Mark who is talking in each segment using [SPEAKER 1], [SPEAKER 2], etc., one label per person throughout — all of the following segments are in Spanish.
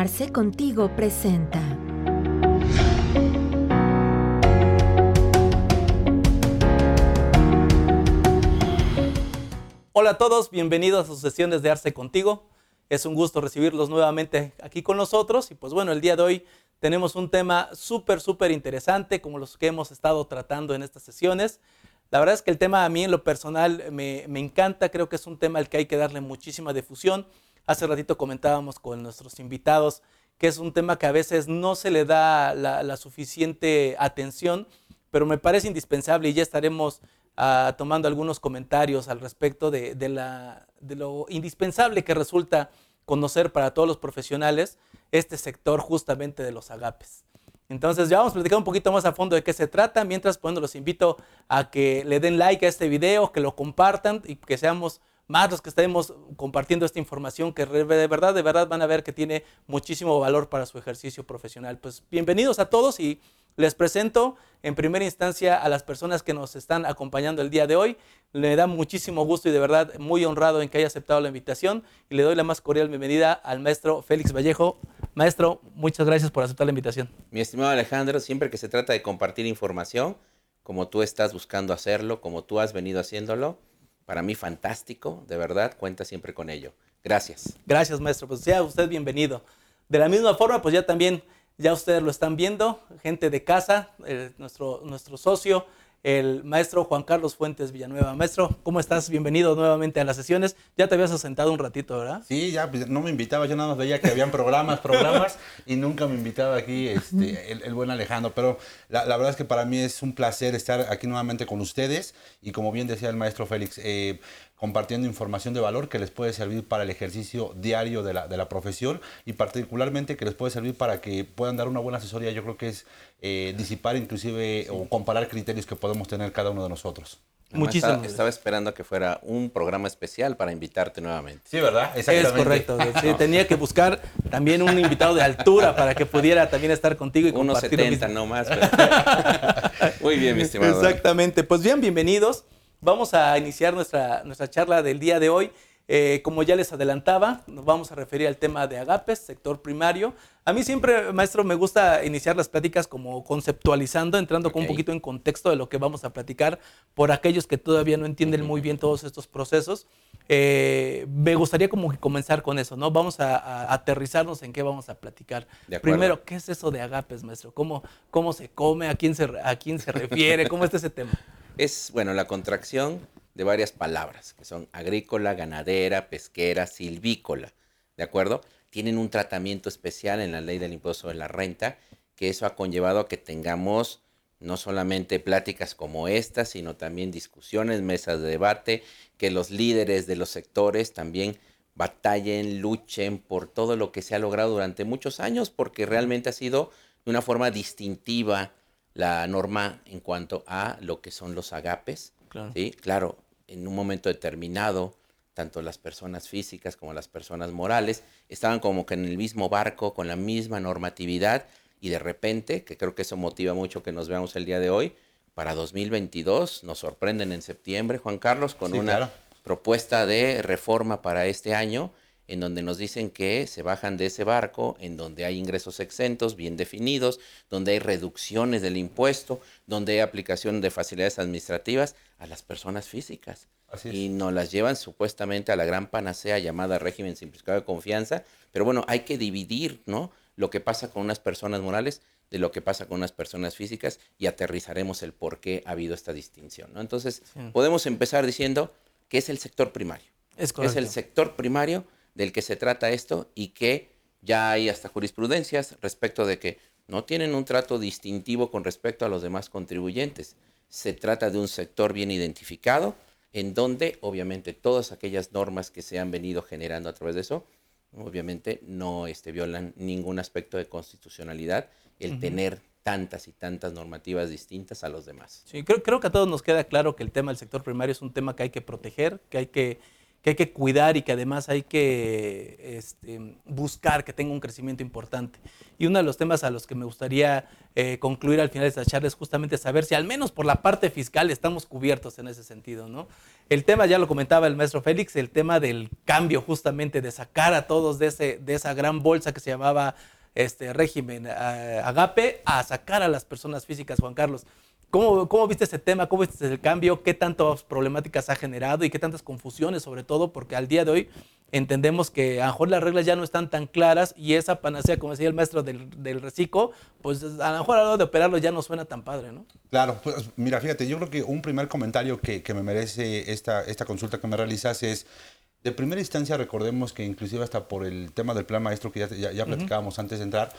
[SPEAKER 1] Arce Contigo presenta.
[SPEAKER 2] Hola a todos, bienvenidos a sus sesiones de Arce Contigo. Es un gusto recibirlos nuevamente aquí con nosotros y pues bueno, el día de hoy tenemos un tema súper, súper interesante como los que hemos estado tratando en estas sesiones. La verdad es que el tema a mí en lo personal me, me encanta, creo que es un tema al que hay que darle muchísima difusión. Hace ratito comentábamos con nuestros invitados que es un tema que a veces no se le da la, suficiente atención, pero me parece indispensable y ya estaremos uh, tomando algunos comentarios al respecto de, lo indispensable que resulta conocer para todos los profesionales este sector justamente de los agapes. Entonces ya vamos a platicar un poquito más a fondo de qué se trata. Mientras, bueno, los invito a que le den like a este video, que lo compartan y que seamos más los que estemos compartiendo esta información que de verdad, de verdad van a ver que tiene muchísimo valor para su ejercicio profesional. Pues bienvenidos a todos y les presento en primera instancia a las personas que nos están acompañando el día de hoy. Le da muchísimo gusto y de verdad muy honrado en que haya aceptado la invitación y le doy la más cordial bienvenida al maestro Félix Vallejo. Maestro, muchas gracias por aceptar la invitación.
[SPEAKER 3] Mi estimado Alejandro, siempre que se trata de compartir información, como tú estás buscando hacerlo, como tú has venido haciéndolo, para mí fantástico, de verdad, cuenta siempre con ello. Gracias.
[SPEAKER 2] Gracias, maestro. Pues sea usted bienvenido. De la misma forma, pues ya también, ya ustedes lo están viendo, gente de casa, eh, nuestro, nuestro socio, el maestro Juan Carlos Fuentes Villanueva. Maestro, ¿cómo estás? Bienvenido nuevamente a las sesiones. Ya te habías asentado un ratito, ¿verdad?
[SPEAKER 4] Sí, ya pues, no me invitaba, yo nada más veía que habían programas, programas, y nunca me invitaba aquí este, el, buen Alejandro. Pero la, la, verdad es que para mí es un placer estar aquí nuevamente con ustedes. Y como bien decía el maestro Félix, eh, compartiendo información de valor que les puede servir para el ejercicio diario de la, de la, profesión y particularmente que les puede servir para que puedan dar una buena asesoría. Yo creo que es eh, disipar inclusive sí. o comparar criterios que podemos tener cada uno de nosotros.
[SPEAKER 3] Muchísimo. Estaba, estaba, esperando que fuera un programa especial para invitarte nuevamente.
[SPEAKER 4] Sí, ¿verdad?
[SPEAKER 2] Es correcto. Sí, tenía que buscar también un invitado de altura para que pudiera también estar contigo y
[SPEAKER 3] Unos
[SPEAKER 2] compartir.
[SPEAKER 3] 70 no más. Pero... Muy bien, mi estimado.
[SPEAKER 2] Exactamente. Pues bien, bienvenidos. Vamos a iniciar nuestra, nuestra charla del día de hoy. Eh, como ya les adelantaba, nos vamos a referir al tema de agapes, sector primario. A mí siempre, maestro, me gusta iniciar las pláticas como conceptualizando, entrando okay. con un poquito en contexto de lo que vamos a platicar por aquellos que todavía no entienden muy bien todos estos procesos. Eh, me gustaría como que comenzar con eso, ¿no? Vamos a, a aterrizarnos en qué vamos a platicar. Primero, ¿qué es eso de agapes, maestro? ¿Cómo, cómo se come? ¿A quién se, a quién se refiere? ¿Cómo está ese tema?
[SPEAKER 3] Es, bueno, la contracción de varias palabras, que son agrícola, ganadera, pesquera, silvícola, ¿de acuerdo? Tienen un tratamiento especial en la ley del impuesto sobre la renta, que eso ha conllevado a que tengamos no solamente pláticas como esta, sino también discusiones, mesas de debate, que los líderes de los sectores también batallen, luchen por todo lo que se ha logrado durante muchos años, porque realmente ha sido de una forma distintiva la norma en cuanto a lo que son los agapes.
[SPEAKER 2] Claro.
[SPEAKER 3] ¿sí? claro, en un momento determinado, tanto las personas físicas como las personas morales estaban como que en el mismo barco, con la misma normatividad, y de repente, que creo que eso motiva mucho que nos veamos el día de hoy, para 2022 nos sorprenden en septiembre, Juan Carlos, con sí, una claro. propuesta de reforma para este año, en donde nos dicen que se bajan de ese barco, en donde hay ingresos exentos bien definidos, donde hay reducciones del impuesto, donde hay aplicación de facilidades administrativas a las personas físicas. Y nos las llevan supuestamente a la gran panacea llamada régimen simplificado de confianza, pero bueno, hay que dividir, ¿no? Lo que pasa con unas personas morales de lo que pasa con unas personas físicas y aterrizaremos el por qué ha habido esta distinción, ¿no? Entonces, sí. podemos empezar diciendo que es el sector primario.
[SPEAKER 2] Es,
[SPEAKER 3] es el sector primario del que se trata esto y que ya hay hasta jurisprudencias respecto de que no tienen un trato distintivo con respecto a los demás contribuyentes. Se trata de un sector bien identificado en donde obviamente todas aquellas normas que se han venido generando a través de eso, obviamente no este, violan ningún aspecto de constitucionalidad, el uh -huh. tener tantas y tantas normativas distintas a los demás.
[SPEAKER 2] Sí, creo, creo que a todos nos queda claro que el tema del sector primario es un tema que hay que proteger, que hay que que hay que cuidar y que además hay que este, buscar que tenga un crecimiento importante. Y uno de los temas a los que me gustaría eh, concluir al final de esta charla es justamente saber si al menos por la parte fiscal estamos cubiertos en ese sentido. ¿no? El tema, ya lo comentaba el maestro Félix, el tema del cambio justamente, de sacar a todos de, ese, de esa gran bolsa que se llamaba este régimen eh, agape a sacar a las personas físicas, Juan Carlos. ¿Cómo, ¿Cómo, viste ese tema? ¿Cómo viste el cambio? ¿Qué tantas problemáticas ha generado y qué tantas confusiones sobre todo? Porque al día de hoy entendemos que a lo mejor las reglas ya no están tan claras y esa panacea, como decía el maestro del, del reciclo, pues a lo mejor a la hora de operarlo ya no suena tan padre, ¿no?
[SPEAKER 4] Claro, pues mira, fíjate, yo creo que un primer comentario que, que me merece esta, esta consulta que me realizas es, de primera instancia recordemos que inclusive hasta por el tema del plan maestro que ya, ya, ya platicábamos uh -huh. antes de entrar,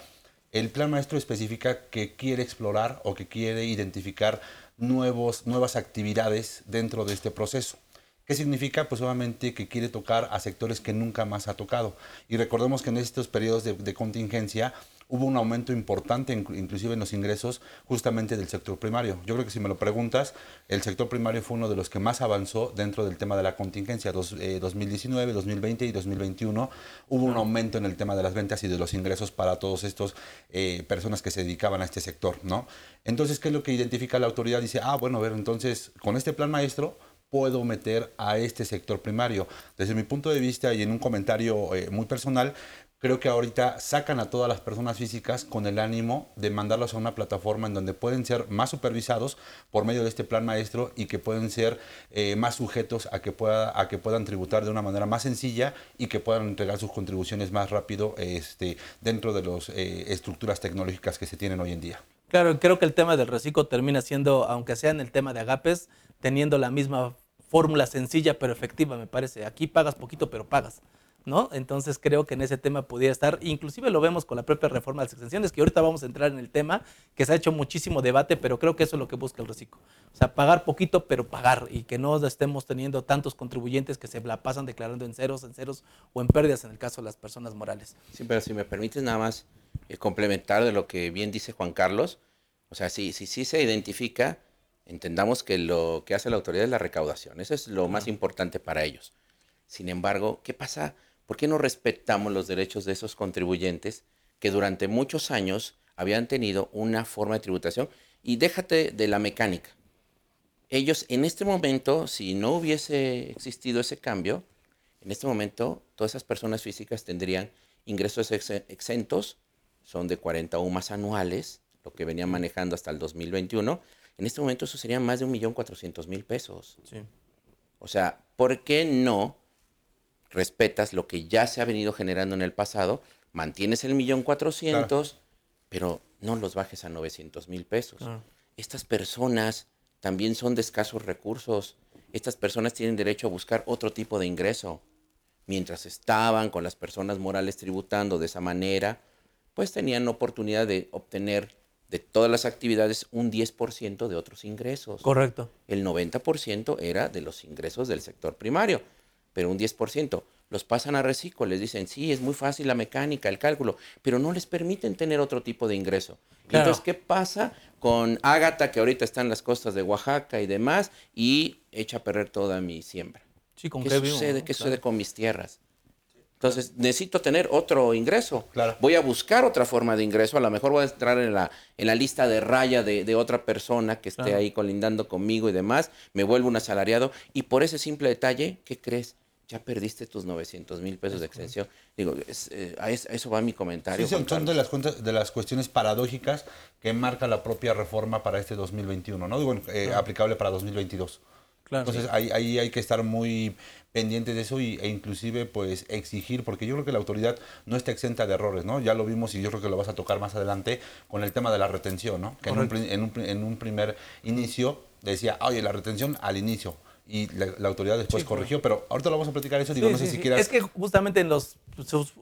[SPEAKER 4] el plan maestro especifica que quiere explorar o que quiere identificar nuevos, nuevas actividades dentro de este proceso. ¿Qué significa? Pues obviamente que quiere tocar a sectores que nunca más ha tocado. Y recordemos que en estos periodos de, de contingencia hubo un aumento importante, inclusive en los ingresos, justamente del sector primario. Yo creo que si me lo preguntas, el sector primario fue uno de los que más avanzó dentro del tema de la contingencia. Dos, eh, 2019, 2020 y 2021 hubo un aumento en el tema de las ventas y de los ingresos para todos estos eh, personas que se dedicaban a este sector, ¿no? Entonces, ¿qué es lo que identifica la autoridad? Dice, ah, bueno, a ver, entonces, con este plan maestro puedo meter a este sector primario. Desde mi punto de vista y en un comentario eh, muy personal, creo que ahorita sacan a todas las personas físicas con el ánimo de mandarlos a una plataforma en donde pueden ser más supervisados por medio de este plan maestro y que pueden ser eh, más sujetos a que, pueda, puedan tributar de una manera más sencilla y que puedan entregar sus contribuciones más rápido este, dentro de las eh, estructuras tecnológicas que se tienen hoy en día.
[SPEAKER 2] Claro, creo que el tema del reciclo termina siendo, aunque sea en el tema de agapes, teniendo la misma fórmula sencilla pero efectiva, me parece. Aquí pagas poquito, pero pagas. ¿No? Entonces creo que en ese tema podría estar, inclusive lo vemos con la propia reforma de las extensiones, que ahorita vamos a entrar en el tema, que se ha hecho muchísimo debate, pero creo que eso es lo que busca el reciclo. O sea, pagar poquito, pero pagar, y que no estemos teniendo tantos contribuyentes que se la pasan declarando en ceros, en ceros o en pérdidas en el caso de las personas morales.
[SPEAKER 3] Sí, pero si me permites nada más eh, complementar de lo que bien dice Juan Carlos, o sea, si sí si, si se identifica, entendamos que lo que hace la autoridad es la recaudación, eso es lo más importante para ellos. Sin embargo, ¿qué pasa? ¿Por qué no respetamos los derechos de esos contribuyentes que durante muchos años habían tenido una forma de tributación? Y déjate de la mecánica. Ellos en este momento, si no hubiese existido ese cambio, en este momento todas esas personas físicas tendrían ingresos ex exentos, son de 40 UMAS anuales, lo que venían manejando hasta el 2021. En este momento eso serían más de 1.400.000 pesos.
[SPEAKER 2] Sí.
[SPEAKER 3] O sea, ¿por qué no respetas lo que ya se ha venido generando en el pasado, mantienes el millón cuatrocientos, claro. pero no los bajes a 900 mil pesos. Estas personas también son de escasos recursos. Estas personas tienen derecho a buscar otro tipo de ingreso. Mientras estaban con las personas morales tributando de esa manera, pues tenían oportunidad de obtener de todas las actividades un 10% de otros ingresos.
[SPEAKER 2] Correcto.
[SPEAKER 3] El 90% era de los ingresos del sector primario pero un 10%. Los pasan a reciclo, les dicen, sí, es muy fácil la mecánica, el cálculo, pero no les permiten tener otro tipo de ingreso. Claro. Entonces, ¿qué pasa con Ágata, que ahorita está en las costas de Oaxaca y demás, y echa a perder toda mi siembra?
[SPEAKER 2] Sí, ¿con
[SPEAKER 3] ¿Qué,
[SPEAKER 2] qué
[SPEAKER 3] sucede?
[SPEAKER 2] vivo,
[SPEAKER 3] ¿Qué
[SPEAKER 2] claro.
[SPEAKER 3] sucede con mis tierras? Entonces, necesito tener otro ingreso.
[SPEAKER 4] Claro.
[SPEAKER 3] Voy a buscar otra forma de ingreso. A lo mejor voy a entrar en la, en la lista de raya de, de otra persona que esté
[SPEAKER 2] Claro.
[SPEAKER 3] ahí colindando conmigo y demás. Me vuelvo un asalariado. Y por ese simple detalle, ¿qué crees? Ya perdiste tus 900 mil pesos de extensión. Digo, es, eh, a, es- a eso va mi comentario.
[SPEAKER 4] Sí, son, de las, de las cuestiones paradójicas que marca la propia reforma para este 2021, ¿no? Digo, eh, aplicable para 2022.
[SPEAKER 2] Claro.
[SPEAKER 4] Entonces ahí, ahí hay que estar muy pendientes de eso y, e inclusive pues exigir, porque yo creo que la autoridad no está exenta de errores, ¿no? Ya lo vimos y yo creo que lo vas a tocar más adelante con el tema de la retención, ¿no? Que en un, en, un, en un primer inicio decía, oye, la retención al inicio. Y la, la autoridad después
[SPEAKER 2] Sí,
[SPEAKER 4] corrigió, pero ahorita lo vamos a platicar eso, digo,
[SPEAKER 2] Sí,
[SPEAKER 4] no sé
[SPEAKER 2] sí,
[SPEAKER 4] si quieras...
[SPEAKER 2] Es que justamente en los,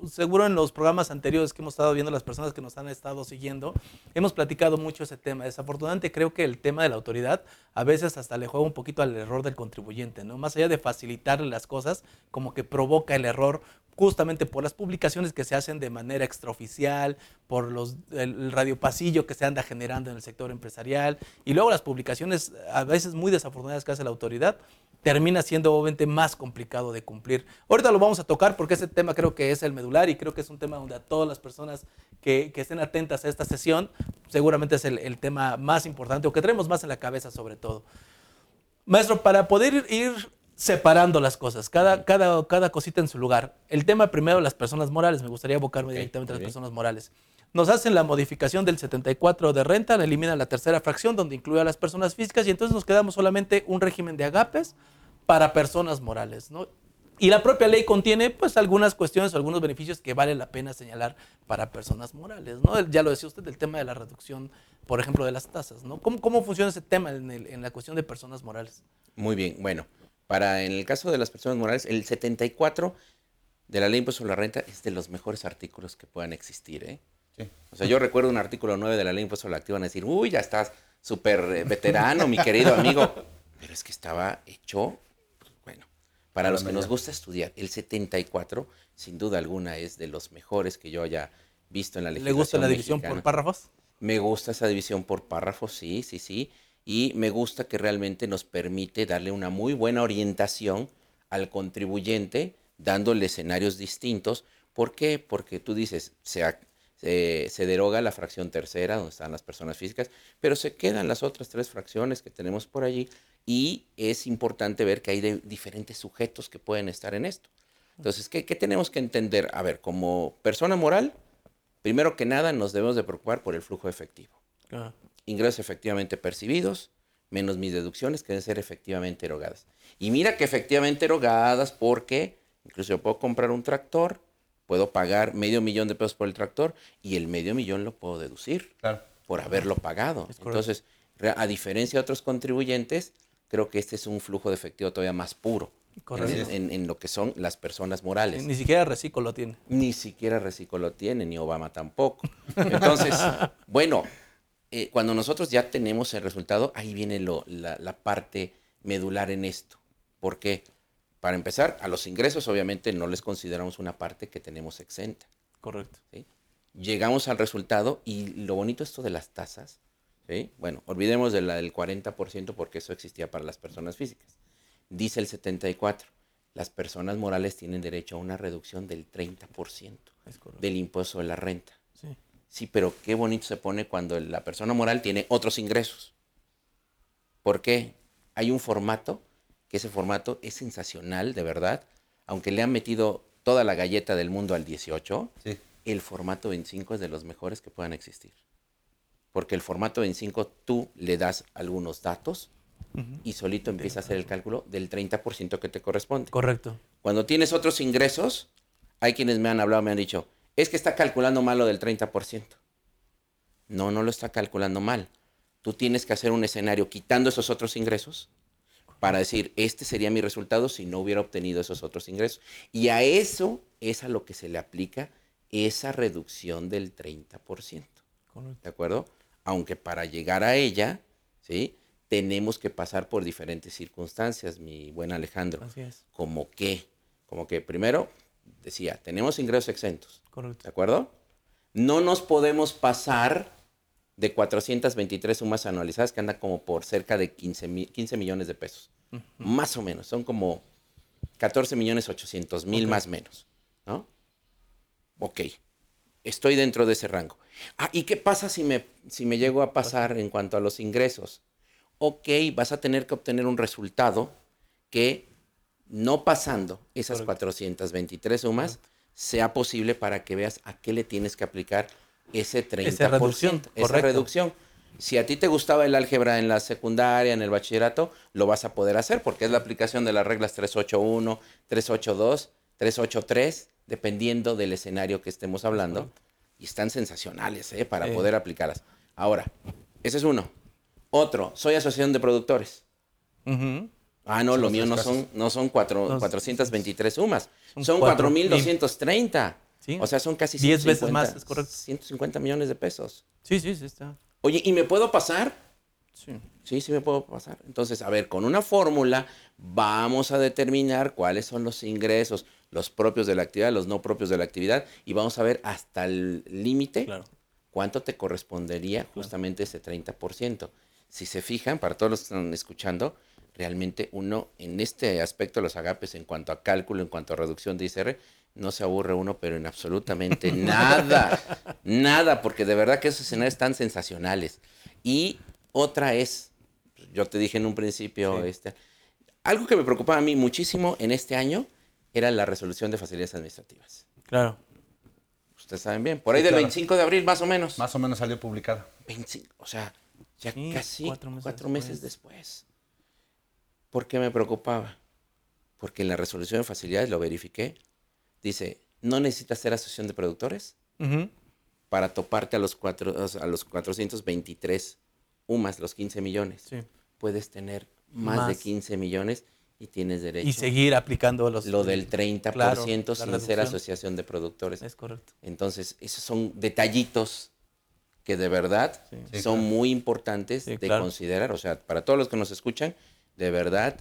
[SPEAKER 2] seguro en los programas anteriores que hemos estado viendo, las personas que nos han estado siguiendo, hemos platicado mucho ese tema. Desafortunadamente creo que el tema de la autoridad a veces hasta le juega un poquito al error del contribuyente, ¿no? Más allá de facilitarle las cosas, como que provoca el error justamente por las publicaciones que se hacen de manera extraoficial, por los, el, radiopasillo que se anda generando en el sector empresarial y luego las publicaciones a veces muy desafortunadas que hace la autoridad, termina siendo obviamente más complicado de cumplir. Ahorita lo vamos a tocar porque ese tema creo que es el medular y creo que es un tema donde a todas las personas que, que estén atentas a esta sesión seguramente es el, el, tema más importante o que tenemos más en la cabeza sobre todo. Maestro, para poder ir separando las cosas, cada, cada, cada cosita en su lugar. El tema primero, las personas morales, me gustaría abocarme okay, directamente a las personas morales. Nos hacen la modificación del 74 de renta, eliminan la tercera fracción donde incluye a las personas físicas y entonces nos quedamos solamente un régimen de agapes para personas morales. ¿no? Y la propia ley contiene pues algunas cuestiones, algunos beneficios que vale la pena señalar para personas morales. ¿no? Ya lo decía usted, el tema de la reducción, por ejemplo, de las tasas. ¿no? ¿Cómo, cómo funciona ese tema en, el, en la cuestión de personas morales?
[SPEAKER 3] Muy bien, bueno. Para, en el caso de las personas morales, el 74 de la ley impuesto sobre la renta es de los mejores artículos que puedan existir. ¿eh? Sí. O sea, yo recuerdo un artículo 9 de la ley de impuesto sobre la activa, van a decir, uy, ya estás súper eh, veterano, mi querido amigo. Pero es que estaba hecho, bueno, para los que nos gusta estudiar, el 74, sin duda alguna, es de los mejores que yo haya visto en la legislación
[SPEAKER 2] ¿Le gusta la división
[SPEAKER 3] mexicana.
[SPEAKER 2] por párrafos?
[SPEAKER 3] Me gusta esa división por párrafos, sí, sí, sí y me gusta que realmente nos permite darle una muy buena orientación al contribuyente, dándole escenarios distintos. ¿Por qué? Porque tú dices, se, se, se, deroga la fracción tercera, donde están las personas físicas, pero se quedan las otras tres fracciones que tenemos por allí y es importante ver que hay de diferentes sujetos que pueden estar en esto. Entonces, ¿qué, ¿qué, tenemos que entender? A ver, como persona moral, primero que nada nos debemos de preocupar por el flujo efectivo. Ingresos efectivamente percibidos, menos mis deducciones que deben ser efectivamente erogadas. Y mira que efectivamente erogadas porque incluso yo puedo comprar un tractor, puedo pagar medio millón de pesos por el tractor y el medio millón lo puedo deducir
[SPEAKER 4] claro.
[SPEAKER 3] por haberlo pagado. Entonces, a diferencia de otros contribuyentes, creo que este es un flujo de efectivo todavía más puro. En, en, en, lo que son las personas morales.
[SPEAKER 2] Ni, ni siquiera Reciclo lo tiene.
[SPEAKER 3] Ni siquiera Reciclo lo tiene, ni Obama tampoco. Entonces, bueno, eh, cuando nosotros ya tenemos el resultado, ahí viene lo, la, la, parte medular en esto. ¿Por qué? Para empezar, a los ingresos obviamente no les consideramos una parte que tenemos exenta.
[SPEAKER 2] Correcto.
[SPEAKER 3] ¿sí? Llegamos al resultado y lo bonito esto de las tasas, ¿sí? bueno, olvidemos de la del 40% porque eso existía para las personas físicas. Dice el 74, las personas morales tienen derecho a una reducción del 30% del impuesto de la renta.
[SPEAKER 2] Sí.
[SPEAKER 3] Sí, pero qué bonito se pone cuando la persona moral tiene otros ingresos. ¿Por qué? Hay un formato, que ese formato es sensacional, de verdad. Aunque le han metido toda la galleta del mundo al 18,
[SPEAKER 4] sí.
[SPEAKER 3] el formato 25 es de los mejores que puedan existir. Porque el formato 25 tú le das algunos datos uh -huh. y solito empieza a hacer el cálculo del 30% que te corresponde.
[SPEAKER 2] Correcto.
[SPEAKER 3] Cuando tienes otros ingresos, hay quienes me han hablado, me han dicho, es que está calculando mal lo del 30%. No, no lo está calculando mal. Tú tienes que hacer un escenario quitando esos otros ingresos para decir, este sería mi resultado si no hubiera obtenido esos otros ingresos. Y a eso es a lo que se le aplica esa reducción del 30%.
[SPEAKER 2] Correcto.
[SPEAKER 3] ¿De acuerdo? Aunque para llegar a ella, ¿sí? Tenemos que pasar por diferentes circunstancias, mi buen Alejandro.
[SPEAKER 2] Así es.
[SPEAKER 3] Como que, como que primero decía, tenemos ingresos exentos.
[SPEAKER 2] Correcto.
[SPEAKER 3] ¿De acuerdo? No nos podemos pasar de 423 sumas anualizadas que andan como por cerca de 15, mil, 15 millones de pesos. Uh -huh. Más o menos. Son como 14 millones 800 mil okay. más o menos. ¿No? Ok. Estoy dentro de ese rango. Ah, ¿y qué pasa si me, si me llego a pasar en cuanto a los ingresos? Ok, vas a tener que obtener un resultado que no pasando esas Correcto. 423 sumas, Correcto. sea posible para que veas a qué le tienes que aplicar ese 30%,
[SPEAKER 2] esa reducción.
[SPEAKER 3] Esa reducción. Si a ti te gustaba el álgebra en la secundaria, en el bachillerato, lo vas a poder hacer porque es la aplicación de las reglas 381, 382, 383, dependiendo del escenario que estemos hablando. Y están sensacionales ¿eh? para eh. poder aplicarlas. Ahora, ese es uno. Otro, soy asociación de productores.
[SPEAKER 2] Uh -huh.
[SPEAKER 3] Ah, no, lo mío no son, no son cuatro, no, 423 sumas, son 4.230.
[SPEAKER 2] Sí.
[SPEAKER 3] O sea, son casi
[SPEAKER 2] 10 veces más, es correcto.
[SPEAKER 3] 150 millones de pesos.
[SPEAKER 2] Sí, sí, sí está.
[SPEAKER 3] Oye, ¿y me puedo pasar?
[SPEAKER 2] Sí.
[SPEAKER 3] Sí, sí me puedo pasar. Entonces, a ver, con una fórmula vamos a determinar cuáles son los ingresos, los propios de la actividad, los no propios de la actividad, y vamos a ver hasta el límite
[SPEAKER 2] Claro.
[SPEAKER 3] cuánto te correspondería justamente ese 30%. Si se fijan, para todos los que están escuchando, realmente uno en este aspecto de los agapes, en cuanto a cálculo, en cuanto a reducción de ICR, no se aburre uno, pero en absolutamente nada, nada, porque de verdad que esos escenarios están sensacionales. Y otra es, yo te dije en un principio,
[SPEAKER 4] Sí.
[SPEAKER 3] este, algo que me preocupaba a mí muchísimo en este año era la resolución de facilidades administrativas.
[SPEAKER 2] Claro.
[SPEAKER 3] Ustedes saben bien, por ahí
[SPEAKER 4] Sí,
[SPEAKER 3] del
[SPEAKER 4] claro.
[SPEAKER 3] 25 de abril más o menos.
[SPEAKER 4] Más o menos salió publicada.
[SPEAKER 3] 25, o sea, ya
[SPEAKER 2] Sí,
[SPEAKER 3] casi
[SPEAKER 2] cuatro meses, después.
[SPEAKER 3] después. ¿Por qué me preocupaba? Porque en la resolución de facilidades lo verifiqué. Dice, no necesitas ser asociación de productores para toparte a los, cuatro, a los 423 UMAS, los 15 millones.
[SPEAKER 2] Sí.
[SPEAKER 3] Puedes tener más, de
[SPEAKER 2] Más.
[SPEAKER 3] 15 millones y tienes derecho.
[SPEAKER 2] Y seguir aplicando los...
[SPEAKER 3] lo del 30%
[SPEAKER 2] Claro, la
[SPEAKER 3] sin ser asociación de productores.
[SPEAKER 2] Es correcto.
[SPEAKER 3] Entonces, esos son detallitos que de verdad.
[SPEAKER 2] Sí,
[SPEAKER 3] son
[SPEAKER 4] claro.
[SPEAKER 3] muy importantes
[SPEAKER 2] Sí,
[SPEAKER 3] de
[SPEAKER 2] claro.
[SPEAKER 3] considerar. O sea, para todos los que nos escuchan, de verdad,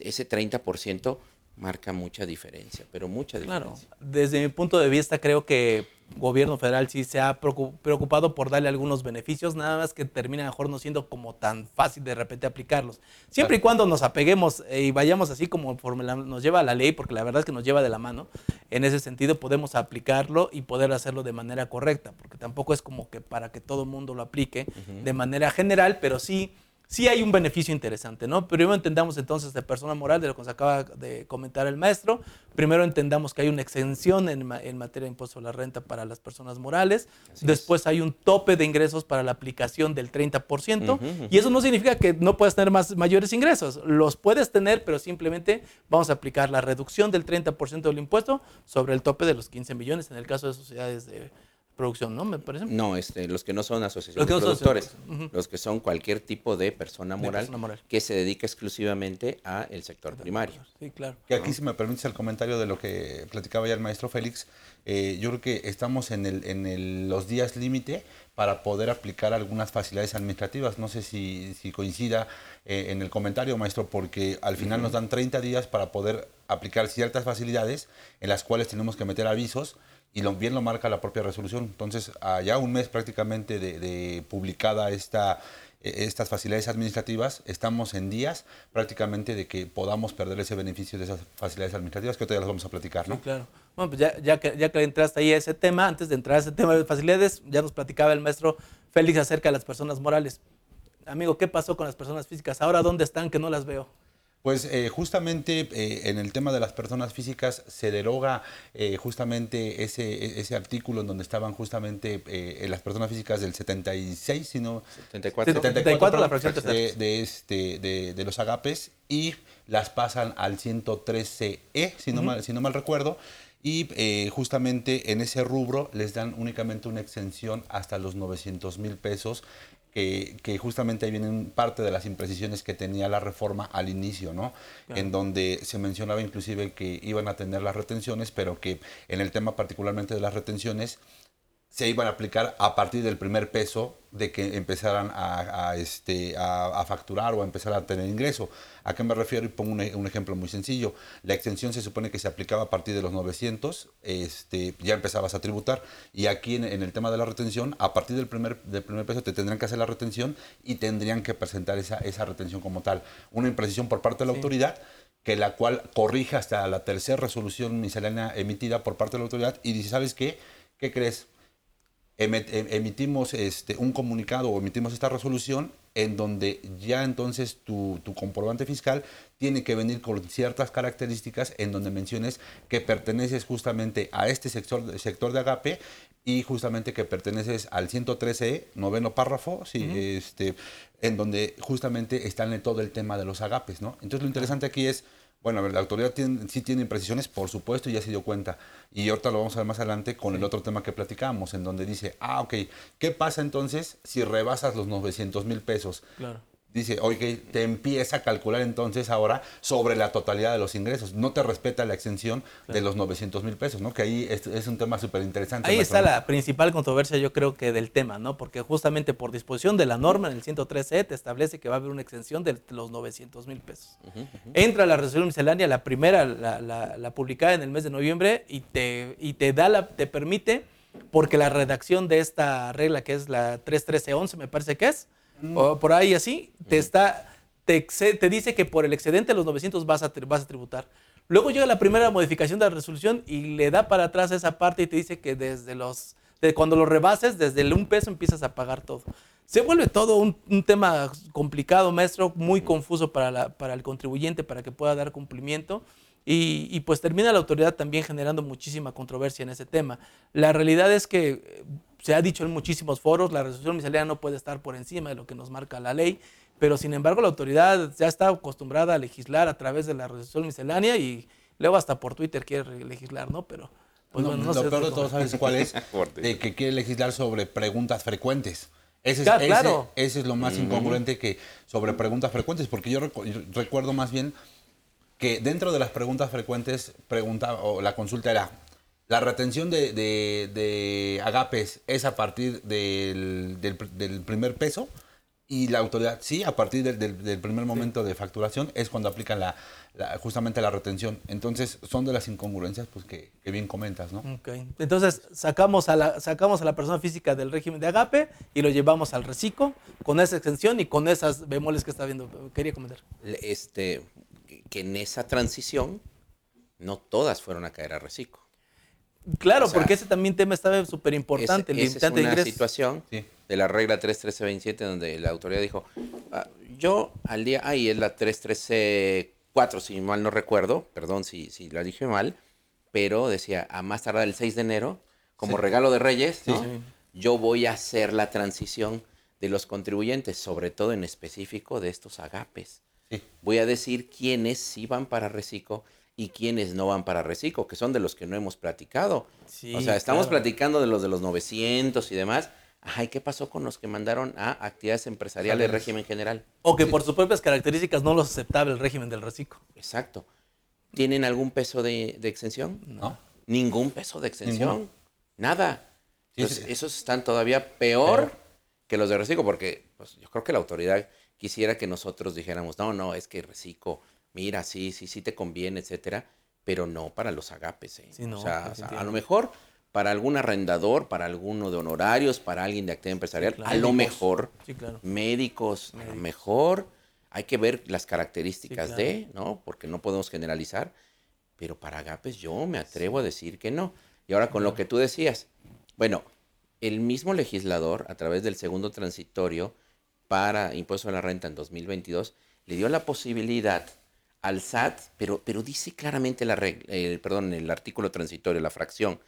[SPEAKER 3] ese 30% marca mucha diferencia, pero mucha
[SPEAKER 2] Claro,
[SPEAKER 3] diferencia.
[SPEAKER 2] desde mi punto de vista creo que gobierno federal sí se ha preocu- preocupado por darle algunos beneficios, nada más que termina mejor no siendo como tan fácil de repente aplicarlos. Siempre y cuando nos apeguemos eh, y vayamos así como nos lleva la ley, porque la verdad es que nos lleva de la mano, en ese sentido podemos aplicarlo y poder hacerlo de manera correcta, porque tampoco es como que para que todo el mundo lo aplique de manera general, pero sí sí hay un beneficio interesante, ¿no? Primero entendamos entonces de persona moral, de lo que nos acaba de comentar el maestro. Primero entendamos que hay una exención en, en materia de impuesto a la renta para las personas morales.
[SPEAKER 3] Así
[SPEAKER 2] Después hay un tope de ingresos para la aplicación del 30%.
[SPEAKER 3] Ujú, ujú.
[SPEAKER 2] Y eso no significa que no puedas tener más, mayores ingresos. Los puedes tener, pero simplemente vamos a aplicar la reducción del 30% del impuesto sobre el tope de los 15 millones en el caso de sociedades de producción, ¿no? Me parece.
[SPEAKER 3] No, este, los que no son asociaciones
[SPEAKER 2] Los que no son
[SPEAKER 3] productores,
[SPEAKER 2] asociaciones, ujú.
[SPEAKER 3] los que son cualquier tipo de persona
[SPEAKER 2] De
[SPEAKER 3] moral,
[SPEAKER 2] persona moral.
[SPEAKER 3] que se dedica exclusivamente a el sector primario.
[SPEAKER 2] Sí, claro.
[SPEAKER 4] Que aquí, si me permites el comentario de lo que platicaba ya el maestro Félix, eh, yo creo que estamos en, el, en el- los días límite para poder aplicar algunas facilidades administrativas. No sé si, si coincida eh, en el comentario, maestro, porque al final nos dan 30 días para poder aplicar ciertas facilidades en las cuales tenemos que meter avisos y bien lo marca la propia resolución. Entonces, allá un mes prácticamente de, publicada esta, eh, estas facilidades administrativas, estamos en días prácticamente de que podamos perder ese beneficio de esas facilidades administrativas, que ahorita ya las vamos a platicar, ¿no?
[SPEAKER 2] Sí, claro. Bueno, pues ya, ya, que, ya que entraste ahí a ese tema, antes de entrar a ese tema de facilidades, ya nos platicaba el maestro Félix acerca de las personas morales. Amigo, ¿qué pasó con las personas físicas? Ahora, ¿dónde están que no las veo?
[SPEAKER 4] Pues eh, justamente eh, en el tema de las personas físicas se deroga eh, justamente ese, ese artículo en donde estaban justamente eh, las personas físicas del 76, si no,
[SPEAKER 3] 74.
[SPEAKER 2] 74, la
[SPEAKER 4] perdón,
[SPEAKER 2] fracción tercera.
[SPEAKER 4] de, de este, de, de los agapes y las pasan al 113E, si no, mal, si no mal recuerdo. Y eh, justamente en ese rubro les dan únicamente una exención hasta los 900 mil pesos, que, que justamente ahí vienen parte de las imprecisiones que tenía la reforma al inicio, ¿no? En donde se mencionaba inclusive que iban a tener las retenciones, pero que en el tema particularmente de las retenciones se iban a aplicar a partir del primer peso de que empezaran a, a, este, a, a facturar o a empezar a tener ingreso. ¿A qué me refiero? Y pongo un, un ejemplo muy sencillo. La extensión se supone que se aplicaba a partir de los 900, este, ya empezabas a tributar. Y aquí en, en el tema de la retención, a partir del primer, del primer peso te tendrían que hacer la retención y tendrían que presentar esa, esa retención como tal. Una imprecisión por parte de la
[SPEAKER 2] Sí.
[SPEAKER 4] autoridad que la cual corrige hasta la tercera resolución miscelánea emitida por parte de la autoridad y dice, ¿sabes qué? ¿Qué crees? Em- emitimos este, un comunicado o emitimos esta resolución en donde ya entonces tu, tu comprobante fiscal tiene que venir con ciertas características en donde menciones que perteneces justamente a este sector, sector de agape y justamente que perteneces al 113, noveno párrafo, sí, este, en donde justamente está en todo el tema de los agapes, ¿no? Entonces lo interesante aquí es, bueno, a ver, la autoridad tiene, sí tiene imprecisiones, por supuesto, y ya se dio cuenta. Y ahorita lo vamos a ver más adelante con el otro tema que platicamos, en donde dice, ah, ok, ¿qué pasa entonces si rebasas los 900 mil pesos?
[SPEAKER 2] Claro.
[SPEAKER 4] Dice, oye, te empieza a calcular entonces ahora sobre la totalidad de los ingresos. No te respeta la exención de los 900 mil pesos, ¿no? Que ahí es, es un tema súper interesante.
[SPEAKER 2] Ahí está la principal controversia, yo creo que del tema, ¿no? Porque justamente por disposición de la norma en el 103E te establece que va a haber una exención de los 900 mil pesos. Entra la resolución miscelánea, la primera, la, la, la, publicada en el mes de noviembre, y te, y te da la, te permite, porque la redacción de esta regla, que es la 31311, me parece que es, o por ahí así, te está, te, te, dice que por el excedente de los 900 vas a, vas a tributar. Luego llega la primera modificación de la resolución y le da para atrás esa parte y te dice que desde los, de cuando lo rebases, desde el un peso empiezas a pagar todo. Se vuelve todo un, un tema complicado, maestro, muy confuso para, la, para el contribuyente, para que pueda dar cumplimiento. Y, y, pues termina la autoridad también generando muchísima controversia en ese tema. La realidad es que se ha dicho en muchísimos foros, la resolución miscelánea no puede estar por encima de lo que nos marca la ley, pero sin embargo la autoridad ya está acostumbrada a legislar a través de la resolución miscelánea y luego hasta por Twitter quiere legislar, ¿no? Pero pues
[SPEAKER 4] no,
[SPEAKER 2] bueno,
[SPEAKER 4] no lo
[SPEAKER 2] sé
[SPEAKER 4] peor de todo, ¿sabes cuál es? de que quiere legislar sobre preguntas frecuentes. Ese es,
[SPEAKER 2] Ya,
[SPEAKER 4] ese-
[SPEAKER 2] claro.
[SPEAKER 4] ese es lo más incongruente que sobre preguntas frecuentes, porque yo recu- yo recuerdo más bien que dentro de las preguntas frecuentes, pregunta, o la consulta era, ¿la retención de, de- de agapes es a partir del, del del primer peso? Y la autoridad, sí, a partir del, del- del primer momento de facturación es cuando aplican la, la- justamente la retención. Entonces, son de las incongruencias pues, que, que bien comentas, ¿no?
[SPEAKER 2] Ok. Entonces sacamos a, la, sacamos a la persona física del régimen de agape y lo llevamos al reciclo con esa extensión y con esas bemoles que está viendo. Quería comentar.
[SPEAKER 3] Este, que- que en esa transición no todas fueron a caer a reciclo.
[SPEAKER 2] Claro,
[SPEAKER 3] O sea,
[SPEAKER 2] porque ese también tema estaba súper importante, el limitante
[SPEAKER 3] es
[SPEAKER 2] de
[SPEAKER 3] una
[SPEAKER 2] ingresos.
[SPEAKER 3] situación
[SPEAKER 4] Sí.
[SPEAKER 3] de la regla 31327 donde la autoridad dijo, "Ah, yo al día, ahí es la 313.4 si mal no recuerdo, perdón si, si la dije mal, pero decía, a más tardar el 6 de enero, como
[SPEAKER 4] Sí.
[SPEAKER 3] regalo de Reyes, ¿no?
[SPEAKER 2] Sí.
[SPEAKER 3] yo voy a hacer la transición de los contribuyentes, sobre todo en específico de estos agapes.
[SPEAKER 4] Sí.
[SPEAKER 3] Voy a decir quiénes sí van para reciclo y quiénes no van para reciclo, que son de los que no hemos platicado.
[SPEAKER 2] Sí,
[SPEAKER 3] o sea, estamos
[SPEAKER 2] claro.
[SPEAKER 3] platicando de los de los 900 y demás. Ajá, ¿y qué pasó con los que mandaron a actividades empresariales régimen general?
[SPEAKER 2] O que por sus propias características no los aceptaba el régimen del reciclo.
[SPEAKER 3] Exacto. ¿Tienen algún peso de, de exención?
[SPEAKER 4] ¿No?
[SPEAKER 3] Ningún peso de exención. Nada.
[SPEAKER 4] Sí,
[SPEAKER 3] Entonces,
[SPEAKER 4] sí.
[SPEAKER 3] esos están todavía peor,
[SPEAKER 4] Peor.
[SPEAKER 3] que los de reciclo, porque pues, yo creo que la autoridad quisiera que nosotros dijéramos, no, no, es que reciclo, mira, sí, sí, sí te conviene, etcétera, pero no para los agapes. ¿eh?
[SPEAKER 2] Sí, no,
[SPEAKER 3] o sea, a lo mejor para algún arrendador, para alguno de honorarios, para alguien de actividad empresarial,
[SPEAKER 2] claro.
[SPEAKER 3] a lo mejor
[SPEAKER 2] Sí, claro.
[SPEAKER 3] médicos, a lo mejor hay que ver las características
[SPEAKER 2] Sí, claro.
[SPEAKER 3] de, ¿no? Porque no podemos generalizar, pero para agapes yo me atrevo a decir que no. Y ahora con lo que tú decías, bueno, el mismo legislador, a través del segundo transitorio para impuesto a la renta en 2022, le dio la posibilidad al SAT, pero, pero dice claramente la regla, el, perdón, el artículo transitorio, la fracción,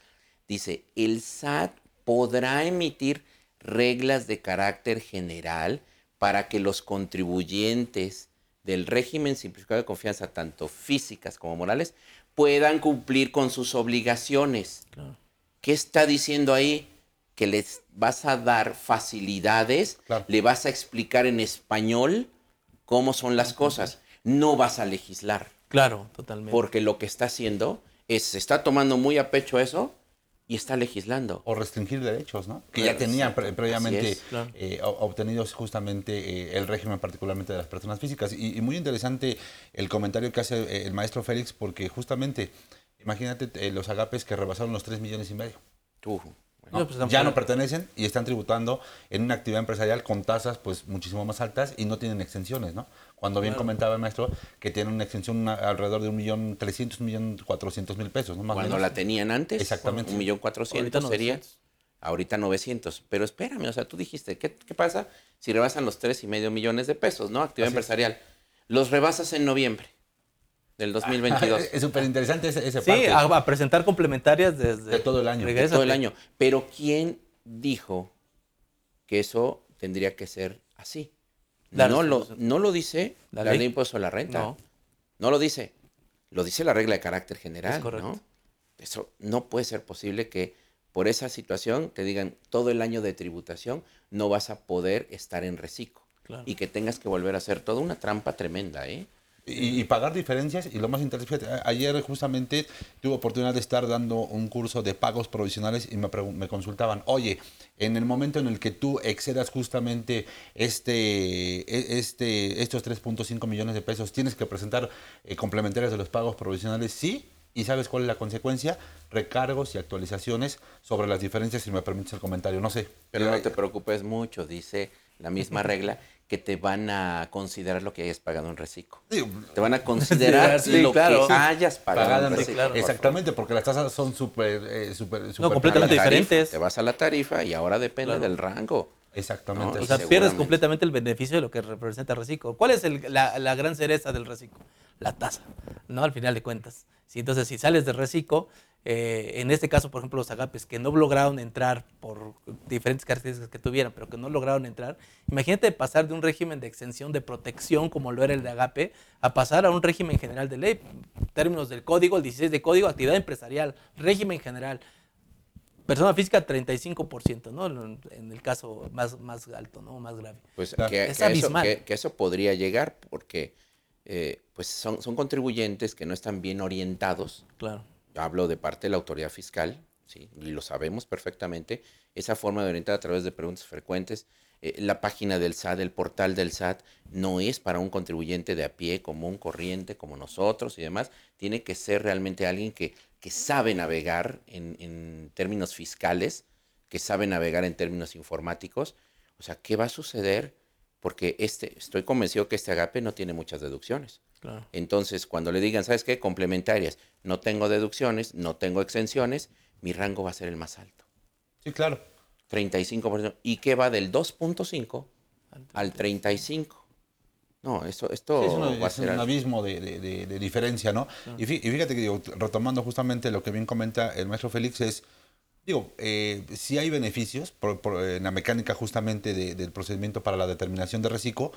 [SPEAKER 3] dice, el SAT podrá emitir reglas de carácter general para que los contribuyentes del régimen simplificado de confianza, tanto físicas como morales, puedan cumplir con sus obligaciones.
[SPEAKER 2] Claro.
[SPEAKER 3] ¿Qué está diciendo ahí? Que les vas a dar facilidades,
[SPEAKER 4] Claro.
[SPEAKER 3] le vas a explicar en español cómo son las cosas. No vas a legislar,
[SPEAKER 2] Claro, totalmente.
[SPEAKER 3] porque lo que está haciendo es, se está tomando muy a pecho eso y está legislando.
[SPEAKER 4] O restringir derechos, ¿no? Que
[SPEAKER 3] Claro,
[SPEAKER 4] ya tenía pre- previamente
[SPEAKER 3] es,
[SPEAKER 2] claro.
[SPEAKER 4] eh, obtenidos justamente eh, el régimen particularmente de las personas físicas. Y, y muy interesante el comentario que hace eh, el maestro Félix, porque justamente, imagínate eh, los agapes que rebasaron los 3 millones y medio.
[SPEAKER 3] Tú,
[SPEAKER 4] ¿no?
[SPEAKER 2] Pues,
[SPEAKER 4] ya no pertenecen y están tributando en una actividad empresarial con tasas pues muchísimo más altas y no tienen exenciones, ¿no? Cuando bien
[SPEAKER 2] Claro.
[SPEAKER 4] comentaba el maestro que tienen una exención una- alrededor de un millón trescientos, un millón cuatrocientos mil pesos, ¿no? Más
[SPEAKER 3] cuando
[SPEAKER 4] menos.
[SPEAKER 3] la tenían antes,
[SPEAKER 4] Exactamente.
[SPEAKER 3] un millón cuatrocientos
[SPEAKER 2] Ahorita
[SPEAKER 3] sería,
[SPEAKER 2] 900.
[SPEAKER 3] ahorita 900. Pero espérame, o sea, tú dijiste, ¿qué, qué pasa si rebasan los tres y medio millones de pesos, ¿no? Actividad
[SPEAKER 4] Así es.
[SPEAKER 3] empresarial. Los rebasas en noviembre del 2022.
[SPEAKER 4] es súper interesante ese, ese
[SPEAKER 2] Sí,
[SPEAKER 4] parte.
[SPEAKER 2] a, a presentar complementarias desde...
[SPEAKER 4] De todo el año.
[SPEAKER 3] de todo el año. Pero ¿quién dijo que eso tendría que ser así?
[SPEAKER 2] La
[SPEAKER 3] no, lo, no lo dice
[SPEAKER 2] ¿La
[SPEAKER 3] la,
[SPEAKER 2] ley?
[SPEAKER 3] ley de impuesto a la renta.
[SPEAKER 2] No.
[SPEAKER 3] No. lo dice. Lo dice la regla de carácter general.
[SPEAKER 2] Es correcto.
[SPEAKER 3] ¿no? Eso no puede ser posible que por esa situación te digan todo el año de tributación no vas a poder estar en reciclo.
[SPEAKER 2] Claro.
[SPEAKER 3] y que tengas que volver a hacer toda una trampa tremenda, ¿eh?
[SPEAKER 4] Y, y pagar diferencias y lo más interesante, ayer justamente tuve oportunidad de estar dando un curso de pagos provisionales y me, me consultaban, oye, en el momento en el que tú excedas justamente este, e- este, estos 3.5 millones de pesos, tienes que presentar eh, complementarias de los pagos provisionales, sí, y sabes cuál es la consecuencia, recargos y actualizaciones sobre las diferencias, si me permites el comentario, no sé.
[SPEAKER 3] Pero
[SPEAKER 4] Eh,
[SPEAKER 3] no te preocupes mucho, dice la misma regla, que te van a considerar lo que hayas pagado en reciclo. Te van a considerar
[SPEAKER 2] Sí,
[SPEAKER 3] lo
[SPEAKER 2] claro.
[SPEAKER 3] que hayas pagado en reciclo.
[SPEAKER 2] claro.
[SPEAKER 3] por favor.
[SPEAKER 4] Exactamente, porque las tasas son súper, eh, súper, súper
[SPEAKER 2] completamente
[SPEAKER 3] A la tarifa,
[SPEAKER 2] diferentes.
[SPEAKER 3] Te vas a la tarifa y ahora depende
[SPEAKER 2] Claro.
[SPEAKER 3] del rango.
[SPEAKER 4] Exactamente.
[SPEAKER 3] No,
[SPEAKER 2] O sea, pierdes completamente el beneficio de lo que representa el reciclo. ¿Cuál es el- la, la gran cereza del reciclo? La tasa, ¿no? Al final de cuentas. Sí, entonces, si sales del reciclo, eh, en este caso, por ejemplo, los agapes que no lograron entrar por diferentes características que tuvieran, pero que no lograron entrar, imagínate pasar de un régimen de exención de protección, como lo era el de agape, a pasar a un régimen general de ley. Términos del código, el 16 de código, actividad empresarial, régimen general. Persona física, 35%, ¿no? En el caso más, más alto, ¿no? Más grave.
[SPEAKER 3] Pues
[SPEAKER 4] Claro.
[SPEAKER 3] que,
[SPEAKER 2] Es
[SPEAKER 3] que eso,
[SPEAKER 2] abismal.
[SPEAKER 3] que- que eso podría llegar porque eh, pues son, son contribuyentes que no están bien orientados.
[SPEAKER 2] Claro.
[SPEAKER 3] Hablo de parte de la autoridad fiscal, ¿sí? y lo sabemos perfectamente. Esa forma de orientar a través de preguntas frecuentes. eh, la página del SAT, el portal del SAT, no es para un contribuyente de a pie, común, corriente, como nosotros y demás. Tiene que ser realmente alguien que, que sabe navegar en, en términos fiscales, que sabe navegar en términos informáticos. O sea, ¿qué va a suceder? Porque este, estoy convencido que este agape no tiene muchas deducciones.
[SPEAKER 2] Claro.
[SPEAKER 3] Entonces, cuando le digan, ¿sabes qué? Complementarias, no tengo deducciones, no tengo exenciones, mi rango va a ser el más alto.
[SPEAKER 4] Sí, claro.
[SPEAKER 3] 35%. ¿Y qué va del 2.5 al 35? No, esto, esto
[SPEAKER 4] Sí, es, un-
[SPEAKER 3] va a
[SPEAKER 4] es
[SPEAKER 3] ser...
[SPEAKER 4] un abismo de, de- de- de diferencia, ¿no? Y fíjate que, digo, retomando justamente lo que bien comenta el maestro Félix, es, digo, eh, sí hay beneficios por- por, en la mecánica justamente de- del procedimiento para la determinación de reciclo,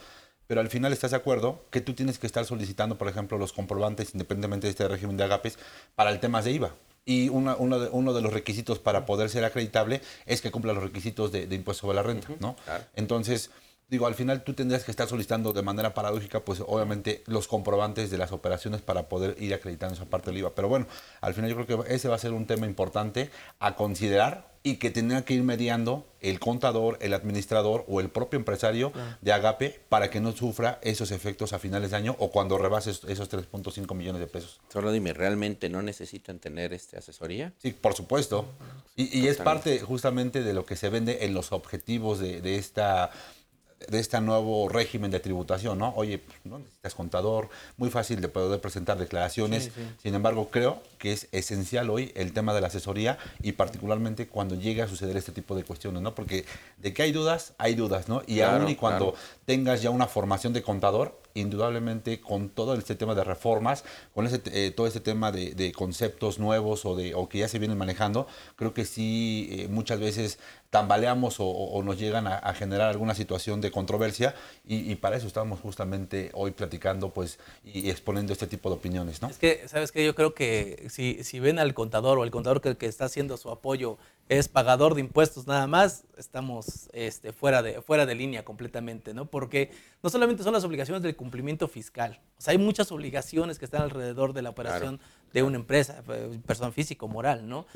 [SPEAKER 4] pero al final estás de acuerdo que tú tienes que estar solicitando, por ejemplo, los comprobantes, independientemente de este régimen de agapes, para el tema de IVA. Y una- uno, de, uno de los requisitos para poder ser acreditable es que cumpla los requisitos de, de impuesto sobre la renta, ¿no?
[SPEAKER 3] claro.
[SPEAKER 4] Entonces, digo, al final tú tendrías que estar solicitando de manera paradójica, pues obviamente los comprobantes de las operaciones para poder ir acreditando esa parte del IVA. Pero bueno, al final yo creo que ese va a ser un tema importante a considerar y que tendrá que ir mediando el contador, el administrador o el propio empresario de Agape para que no sufra esos efectos a finales de año o cuando rebases esos 3.5 millones de pesos.
[SPEAKER 3] Solo dime, ¿realmente no necesitan tener este asesoría?
[SPEAKER 4] Sí, por supuesto. Y, y es parte justamente de lo que se vende en los objetivos de, de esta de este nuevo régimen de tributación, ¿no? Oye, pues, no necesitas contador, muy fácil de poder presentar declaraciones.
[SPEAKER 2] Sí, sí.
[SPEAKER 4] Sin embargo, creo que es esencial hoy el tema de la asesoría y particularmente cuando llegue a suceder este tipo de cuestiones, ¿no? Porque de que hay dudas, hay dudas, ¿no? Y
[SPEAKER 3] Claro,
[SPEAKER 4] aún y cuando
[SPEAKER 3] claro.
[SPEAKER 4] tengas ya una formación de contador, indudablemente con todo este tema de reformas, con ese, eh, todo este tema de, de conceptos nuevos o, de, o que ya se vienen manejando, creo que sí eh, muchas veces tambaleamos o, o- o nos llegan a, a generar alguna situación de controversia y, y para eso estamos justamente hoy platicando pues y, exponiendo este tipo de opiniones, ¿no?
[SPEAKER 2] Es que, ¿sabes qué? Yo creo que si, si ven al contador o el contador que, que está haciendo su apoyo es pagador de impuestos nada más, estamos este, fuera, de, fuera de línea completamente, ¿no? Porque no solamente son las obligaciones del cumplimiento fiscal, o sea, hay muchas obligaciones que están alrededor de la operación de una empresa, eh, persona física o moral, ¿no?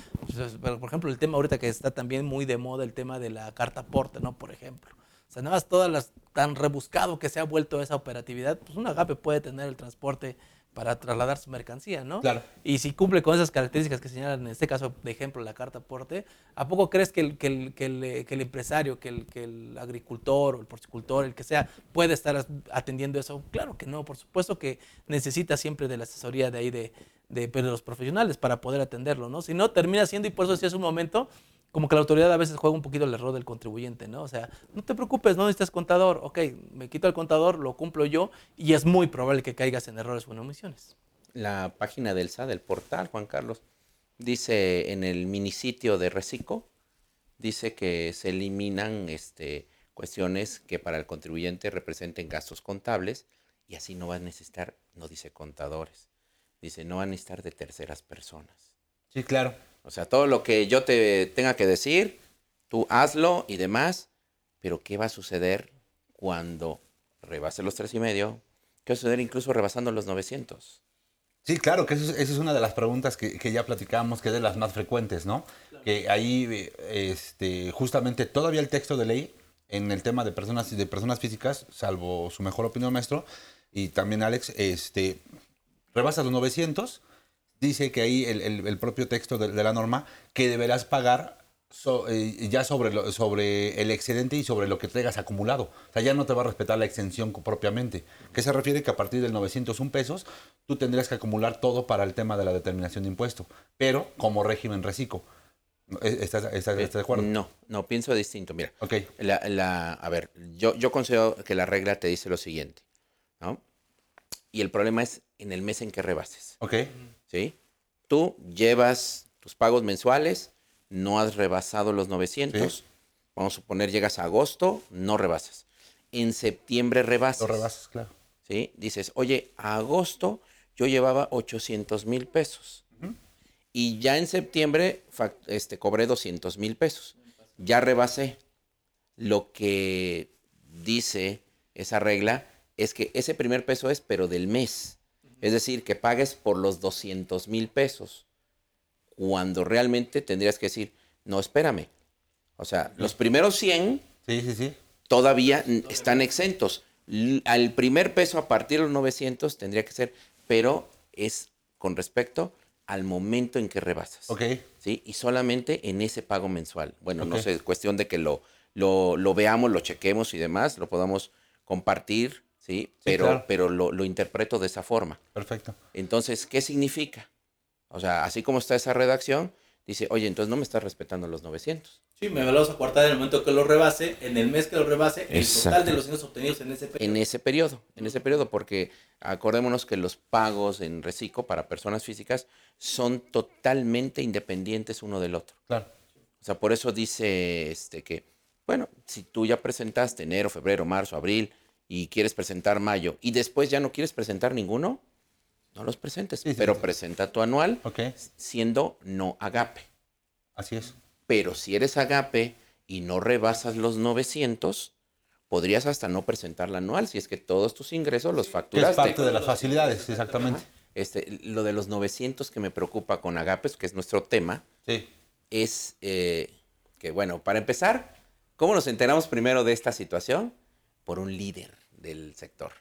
[SPEAKER 2] Pero, por ejemplo, el tema ahorita que está también muy de moda, el tema de la carta aporte, ¿no? Por ejemplo. Sea, nada más todas las tan rebuscado que se ha vuelto esa operatividad, pues un agape puede tener el transporte para trasladar su mercancía, ¿no?
[SPEAKER 4] Claro.
[SPEAKER 2] Y si cumple con esas características que señalan, en este caso, de ejemplo, la carta aporte, ¿a poco crees que el, que el, que el, que el empresario, que el, que el agricultor o el porcicultor, el que sea, puede estar atendiendo eso? Claro que no, por supuesto que necesita siempre de la asesoría de ahí de, de, pues, de los profesionales para poder atenderlo, ¿no? Si no, termina siendo, y por eso decía hace un momento, como que la autoridad a veces juega un poquito el error del contribuyente, ¿no? O sea, no te preocupes, no necesitas contador, ok, me quito el contador, lo cumplo yo, y es muy probable que caigas en errores o en omisiones.
[SPEAKER 3] La página del SAT, del portal, Juan Carlos, dice en el minisitio de Recico, dice que se eliminan este, cuestiones que para el contribuyente representen gastos contables y así no va a necesitar, no dice contadores, dice no va a necesitar de terceras personas.
[SPEAKER 4] Sí, claro.
[SPEAKER 3] O sea, todo lo que yo te tenga que decir, tú hazlo y demás, pero ¿qué va a suceder cuando rebase los tres y medio, ¿qué va a suceder incluso rebasando los 900?
[SPEAKER 4] Sí, claro, que eso es, esa es una de las preguntas que, que ya platicábamos, que es de las más frecuentes, ¿no? Que ahí, eh, este, justamente todavía el texto de ley en el tema de personas, de personas físicas, salvo su mejor opinión, maestro, y también Alex, este, rebasa los 900, dice que ahí el, el- el propio texto de, de la norma, que deberás pagar so- eh, ya sobre, lo- sobre el excedente y sobre lo que traigas acumulado. O sea, ya no te va a respetar la exención propiamente. ¿Qué se refiere? Que a partir del 901 pesos, tú tendrías que acumular todo para el tema de la determinación de impuesto, pero como régimen reciclo. ¿Estás, estás- estás de acuerdo?
[SPEAKER 3] No, no, pienso distinto. Mira,
[SPEAKER 4] Ok.
[SPEAKER 3] la, la- a ver, yo, yo considero que la regla te dice lo siguiente, ¿no? Y el problema es en el mes en que rebases,
[SPEAKER 4] Ok.
[SPEAKER 3] ¿Sí? Tú llevas tus pagos mensuales, no has rebasado los 900,
[SPEAKER 4] Sí.
[SPEAKER 3] vamos a suponer llegas a agosto, no rebasas. En septiembre rebasas.
[SPEAKER 4] Lo rebasas, claro.
[SPEAKER 3] ¿sí? Dices, oye, a agosto yo llevaba 800 mil pesos. Y ya en septiembre este, cobré 200 mil pesos. Ya rebasé. Lo que dice esa regla es que ese primer peso es, pero del mes. Es decir, que pagues por los 200 mil pesos. Cuando realmente tendrías que decir, no, espérame. O sea, los primeros 100
[SPEAKER 4] Sí, sí, sí.
[SPEAKER 3] todavía están exentos. Al primer peso a partir de los 900 tendría que ser, pero es con respecto al momento en que rebasas.
[SPEAKER 4] Ok.
[SPEAKER 3] ¿sí? Y solamente en ese pago mensual. Bueno, no sé, es cuestión de que lo, lo, lo veamos, lo chequemos y demás, lo podamos compartir, ¿sí? Pero,
[SPEAKER 4] claro.
[SPEAKER 3] pero lo, lo interpreto de esa forma.
[SPEAKER 4] Perfecto.
[SPEAKER 3] Entonces, ¿qué significa? O sea, así como está esa redacción, dice, oye, entonces no me estás respetando los 900.
[SPEAKER 2] Sí, me vamos a cortar en el momento que lo rebase, en el mes que lo rebase, el total de los ingresos obtenidos en ese periodo.
[SPEAKER 3] en ese periodo, en ese periodo, porque acordémonos que los pagos en reciclo para personas físicas son totalmente independientes uno del otro.
[SPEAKER 4] Claro.
[SPEAKER 3] O sea, por eso dice este que, bueno, si tú ya presentaste enero, febrero, marzo, abril y quieres presentar mayo y después ya no quieres presentar ninguno, no los presentes,
[SPEAKER 4] Sí, sí,
[SPEAKER 3] pero
[SPEAKER 4] sí.
[SPEAKER 3] presenta tu anual siendo no agape.
[SPEAKER 4] Así es.
[SPEAKER 3] Pero si eres agape y no rebasas los 900, podrías hasta no presentar la anual si es que todos tus ingresos los
[SPEAKER 4] Que es
[SPEAKER 3] facturaste.
[SPEAKER 4] parte de las facilidades, exactamente.
[SPEAKER 3] Este, lo de los 900 que me preocupa con agapes, que es nuestro tema,
[SPEAKER 4] Sí.
[SPEAKER 3] es eh, que, bueno, para empezar, ¿cómo nos enteramos primero de esta situación? Por un líder del sector.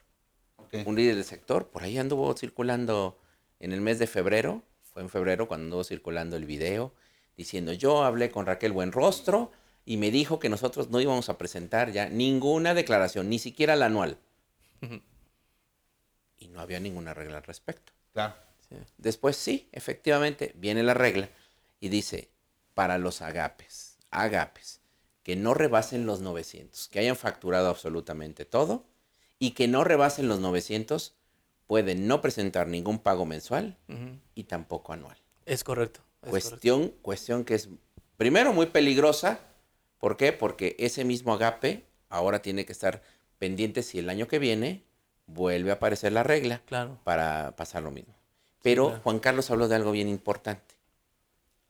[SPEAKER 3] Un líder del sector, por ahí anduvo circulando en el mes de febrero, fue en febrero cuando anduvo circulando el video, diciendo, yo hablé con Raquel Buenrostro y me dijo que nosotros no íbamos a presentar ya ninguna declaración, ni siquiera la anual. Y no había ninguna regla al respecto.
[SPEAKER 4] Claro.
[SPEAKER 3] Después sí, efectivamente, viene la regla y dice, para los agapes, agapes, que no rebasen los 900, que hayan facturado absolutamente todo y que no rebasen los 900, pueden no presentar ningún pago mensual y tampoco anual.
[SPEAKER 2] Es correcto. es correcto.
[SPEAKER 3] Cuestión, cuestión que es, primero, muy peligrosa. ¿Por qué? Porque ese mismo agape ahora tiene que estar pendiente si el año que viene vuelve a aparecer la regla
[SPEAKER 2] Claro.
[SPEAKER 3] para pasar lo mismo. Pero
[SPEAKER 2] claro.
[SPEAKER 3] Juan Carlos habló de algo bien importante.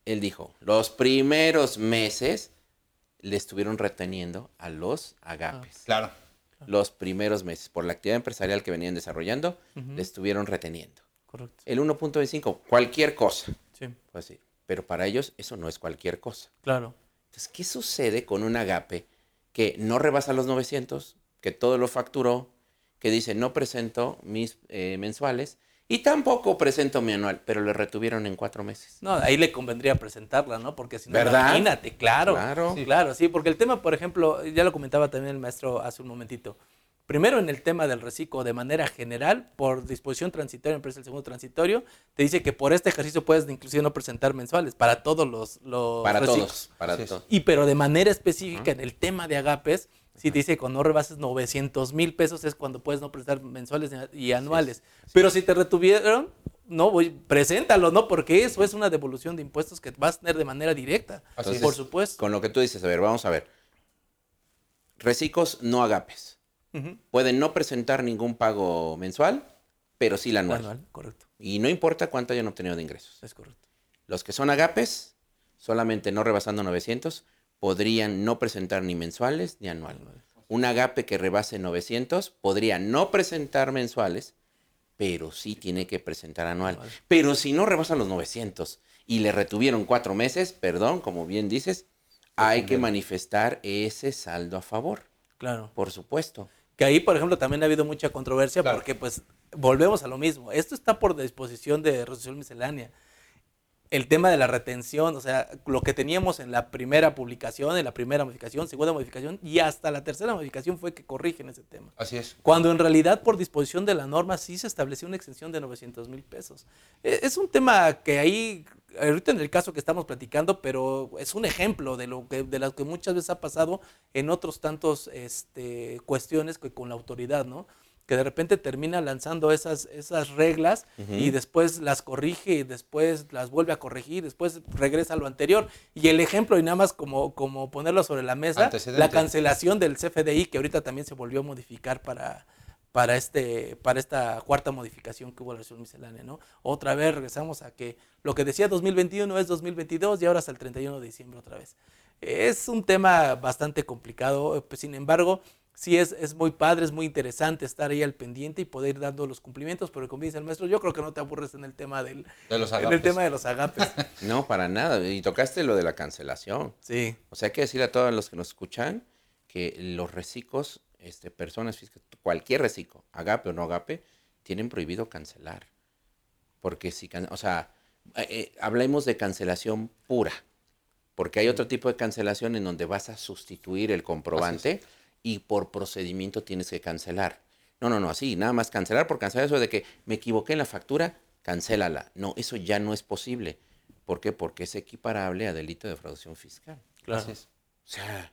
[SPEAKER 3] Él dijo, los primeros meses le estuvieron reteniendo a los agapes.
[SPEAKER 4] Claro.
[SPEAKER 3] Los primeros meses, por la actividad empresarial que venían desarrollando, le estuvieron reteniendo.
[SPEAKER 2] Correcto.
[SPEAKER 3] El 1.25, cualquier cosa,
[SPEAKER 2] Sí,
[SPEAKER 3] pues sí. Pero para ellos eso no es cualquier cosa.
[SPEAKER 2] claro.
[SPEAKER 3] Entonces, ¿qué sucede con un agape que no rebasa los 900, que todo lo facturó, que dice no presento mis eh, mensuales y tampoco presento mi anual, pero le retuvieron en cuatro meses?
[SPEAKER 2] No, ahí le convendría presentarla, ¿no? Porque si no,
[SPEAKER 3] ¿Verdad?
[SPEAKER 2] imagínate, claro.
[SPEAKER 3] Claro.
[SPEAKER 2] Sí, claro, sí, porque el tema, por ejemplo, ya lo comentaba también el maestro hace un momentito. Primero, en el tema del reciclo, de manera general, por disposición transitoria, empresa del segundo transitorio, te dice que por este ejercicio puedes inclusive no presentar mensuales para todos los, los
[SPEAKER 3] Para
[SPEAKER 2] reciclos.
[SPEAKER 3] todos, para todos.
[SPEAKER 2] Y pero de manera específica en el tema de agapes, si te dice que cuando no rebases 900 mil pesos es cuando puedes no presentar mensuales y anuales. Pero si te retuvieron, no, voy, preséntalo, ¿no? Porque eso es una devolución de impuestos que vas a tener de manera directa.
[SPEAKER 3] Entonces,
[SPEAKER 2] por supuesto.
[SPEAKER 3] Con lo que tú dices, a ver, vamos a ver. Reciclos no agapes. Pueden no presentar ningún pago mensual, pero sí la anual.
[SPEAKER 2] Anual, correcto.
[SPEAKER 3] Y no importa cuánto hayan obtenido de ingresos.
[SPEAKER 2] Es correcto.
[SPEAKER 3] Los que son agapes, solamente no rebasando 900, podrían no presentar ni mensuales ni anual. Un agape que rebase 900 podría no presentar mensuales, pero sí tiene que presentar anual. Pero si no rebasa los 900 y le retuvieron cuatro meses, perdón, como bien dices, hay que manifestar ese saldo a favor.
[SPEAKER 2] Claro.
[SPEAKER 3] Por supuesto.
[SPEAKER 2] Que ahí, por ejemplo, también ha habido mucha controversia
[SPEAKER 4] Claro.
[SPEAKER 2] porque, pues, volvemos a lo mismo. Esto está por disposición de resolución miscelánea. El tema de la retención, o sea, lo que teníamos en la primera publicación, en la primera modificación, segunda modificación y hasta la tercera modificación fue que corrigen ese tema.
[SPEAKER 4] Así es.
[SPEAKER 2] Cuando en realidad por disposición de la norma sí se estableció una extensión de 900 mil pesos. E- Es un tema que ahí, ahorita en el caso que estamos platicando, pero es un ejemplo de lo que, de lo que muchas veces ha pasado en otros tantos este, cuestiones que con la autoridad, ¿no? Que de repente termina lanzando esas, esas reglas y después las corrige y después las vuelve a corregir, después regresa a lo anterior. Y el ejemplo, y nada más como, como ponerlo sobre la mesa, la cancelación del CFDI, que ahorita también se volvió a modificar para, para, este, para esta cuarta modificación que hubo la resolución miscelánea, ¿no? Otra vez regresamos a que lo que decía 2021 es 2022 y ahora hasta el 31 de diciembre otra vez. Es un tema bastante complicado, pues, sin embargo, sí es, es muy padre, es muy interesante estar ahí al pendiente y poder ir dando los cumplimientos, pero como dice el maestro, yo creo que no te aburres en el tema del,
[SPEAKER 4] De los
[SPEAKER 2] en el
[SPEAKER 4] agapes.
[SPEAKER 2] tema de los agapes.
[SPEAKER 3] No, para nada. Y tocaste lo de la cancelación.
[SPEAKER 2] Sí,
[SPEAKER 3] O sea, hay que decirle a todos los que nos escuchan que los reciclos, este, personas físicas, cualquier reciclo, agape o no agape, tienen prohibido cancelar. Porque si, o sea, eh, eh, hablemos de cancelación pura. Porque hay otro tipo de cancelación en donde vas a sustituir el comprobante y por procedimiento tienes que cancelar. No, no, no, así, nada más cancelar por cancelar eso de que me equivoqué en la factura, cancélala. No, eso ya no es posible. ¿Por qué? Porque es equiparable a delito de defraudación fiscal.
[SPEAKER 2] claro.
[SPEAKER 3] O sea,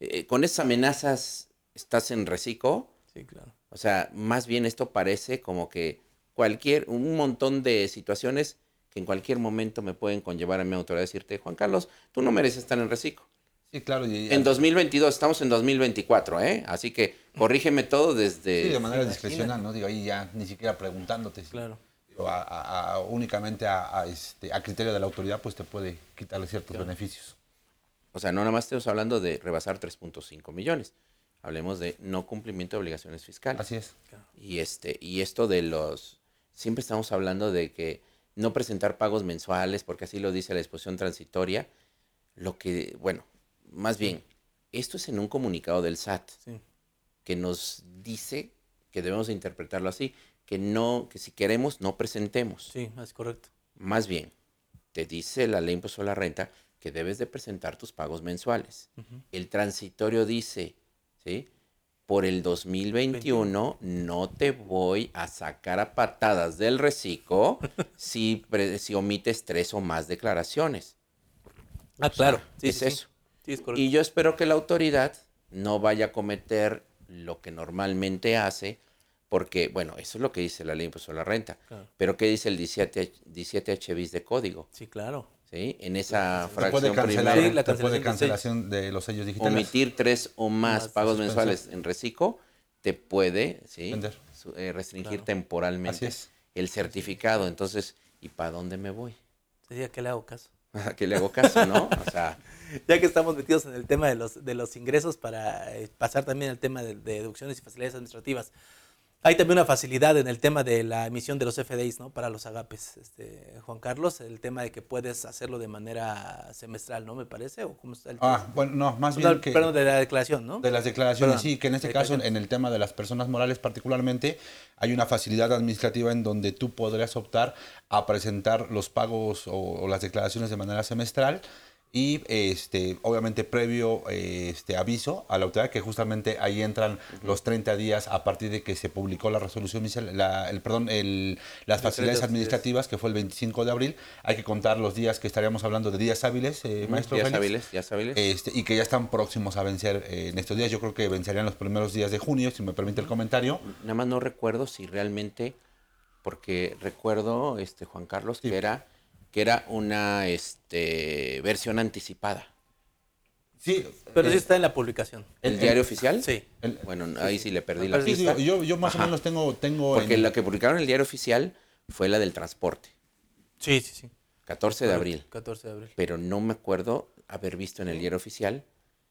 [SPEAKER 3] eh, con esas amenazas estás en reciclo.
[SPEAKER 2] Sí, claro.
[SPEAKER 3] O sea, más bien esto parece como que cualquier, un montón de situaciones que en cualquier momento me pueden conllevar a mi autoridad a decirte, Juan Carlos, tú no mereces estar en reciclo.
[SPEAKER 4] Sí, claro. Y,
[SPEAKER 3] En 2022, estamos en 2024, ¿eh? Así que corrígeme todo desde...
[SPEAKER 4] sí, de manera discrecional, ¿no? Digo, ahí ya ni siquiera preguntándote.
[SPEAKER 2] Claro.
[SPEAKER 4] Digo, a- a- a- únicamente a, a, este, a criterio de la autoridad, pues te puede quitarle ciertos
[SPEAKER 2] Claro.
[SPEAKER 4] beneficios.
[SPEAKER 3] O sea, no nada más estamos hablando de rebasar 3.5 millones. Hablemos de no cumplimiento de obligaciones fiscales.
[SPEAKER 4] Así es.
[SPEAKER 3] Y este, y esto de los, siempre estamos hablando de que no presentar pagos mensuales, porque así lo dice la disposición transitoria. Lo que, bueno, más bien, esto es en un comunicado del SAT
[SPEAKER 2] Sí.
[SPEAKER 3] que nos dice que debemos de interpretarlo así, que no, que si queremos no presentemos.
[SPEAKER 2] Sí, es correcto.
[SPEAKER 3] Más bien, te dice la ley impuesto a la renta que debes de presentar tus pagos mensuales. El transitorio dice, ¿sí? Por el 2021 no te voy a sacar a patadas del reciclo si, pre- si omites tres o más declaraciones.
[SPEAKER 2] Ah, claro. Sí,
[SPEAKER 3] es
[SPEAKER 2] sí.
[SPEAKER 3] eso.
[SPEAKER 2] Sí, es correcto.
[SPEAKER 3] Y yo espero que la autoridad no vaya a cometer lo que normalmente hace, porque, bueno, eso es lo que dice la ley de impuesto a la renta.
[SPEAKER 2] Claro.
[SPEAKER 3] Pero ¿qué dice el 17, 17H bis de código?
[SPEAKER 2] Sí, claro.
[SPEAKER 3] ¿Sí? En esa
[SPEAKER 4] Te puede
[SPEAKER 3] fracción
[SPEAKER 4] cancelar,
[SPEAKER 3] primera,
[SPEAKER 2] Sí, la
[SPEAKER 4] te puede
[SPEAKER 2] cancelación
[SPEAKER 4] cancelación de los sellos digitales.
[SPEAKER 3] omitir tres o más
[SPEAKER 2] Más
[SPEAKER 3] pagos
[SPEAKER 4] suspensión.
[SPEAKER 3] mensuales en reciclo, te puede ¿sí? Eh, restringir
[SPEAKER 2] Claro.
[SPEAKER 3] temporalmente el certificado. Entonces, ¿y para dónde me voy?
[SPEAKER 2] Sí, ¿a qué le hago caso?
[SPEAKER 3] ¿A qué le hago caso, no? O sea,
[SPEAKER 2] Ya que estamos metidos en el tema de los, de los ingresos, para eh, pasar también al tema de deducciones y facilidades administrativas. Hay también una facilidad en el tema de la emisión de los FDIs, ¿no? Para los agapes, este, Juan Carlos, el tema de que puedes hacerlo de manera semestral, ¿no? Me parece, o cómo está el
[SPEAKER 4] Ah, bueno, no, más bien
[SPEAKER 2] No,
[SPEAKER 4] que...
[SPEAKER 2] Perdón, de la declaración, ¿no?
[SPEAKER 4] De las declaraciones,
[SPEAKER 2] Perdón,
[SPEAKER 4] sí, que en este caso, en el tema de las personas morales particularmente, hay una facilidad administrativa en donde tú podrías optar a presentar los pagos o, o las declaraciones de manera semestral y este obviamente previo este aviso a la autoridad que justamente ahí entran los 30 días a partir de que se publicó la resolución la, el perdón el, las facilidades administrativas que fue el 25 de abril hay que contar los días que estaríamos hablando de días hábiles eh, maestro Félix.
[SPEAKER 3] hábiles, ya hábiles.
[SPEAKER 4] Este, y que ya están próximos a vencer eh, en estos días. Yo creo que vencerían los primeros días de junio, si me permite el comentario.
[SPEAKER 3] Nada más no recuerdo si realmente, porque recuerdo, este Juan Carlos, que era que era una este, versión anticipada.
[SPEAKER 4] Sí,
[SPEAKER 2] Pero
[SPEAKER 4] eh,
[SPEAKER 2] sí está en la publicación.
[SPEAKER 3] ¿El,
[SPEAKER 4] El-
[SPEAKER 3] diario oficial?
[SPEAKER 2] Sí.
[SPEAKER 4] el-
[SPEAKER 3] Bueno, ahí sí le perdí la
[SPEAKER 4] sí,
[SPEAKER 3] pista.
[SPEAKER 4] sí, yo, yo más
[SPEAKER 3] Ajá.
[SPEAKER 4] o menos tengo, tengo
[SPEAKER 3] Porque
[SPEAKER 4] en-
[SPEAKER 3] la que publicaron en el diario oficial fue la del transporte,
[SPEAKER 2] Sí, sí, sí.
[SPEAKER 3] 14 de abril.
[SPEAKER 2] 14 de abril.
[SPEAKER 3] Pero no me acuerdo haber visto en el diario oficial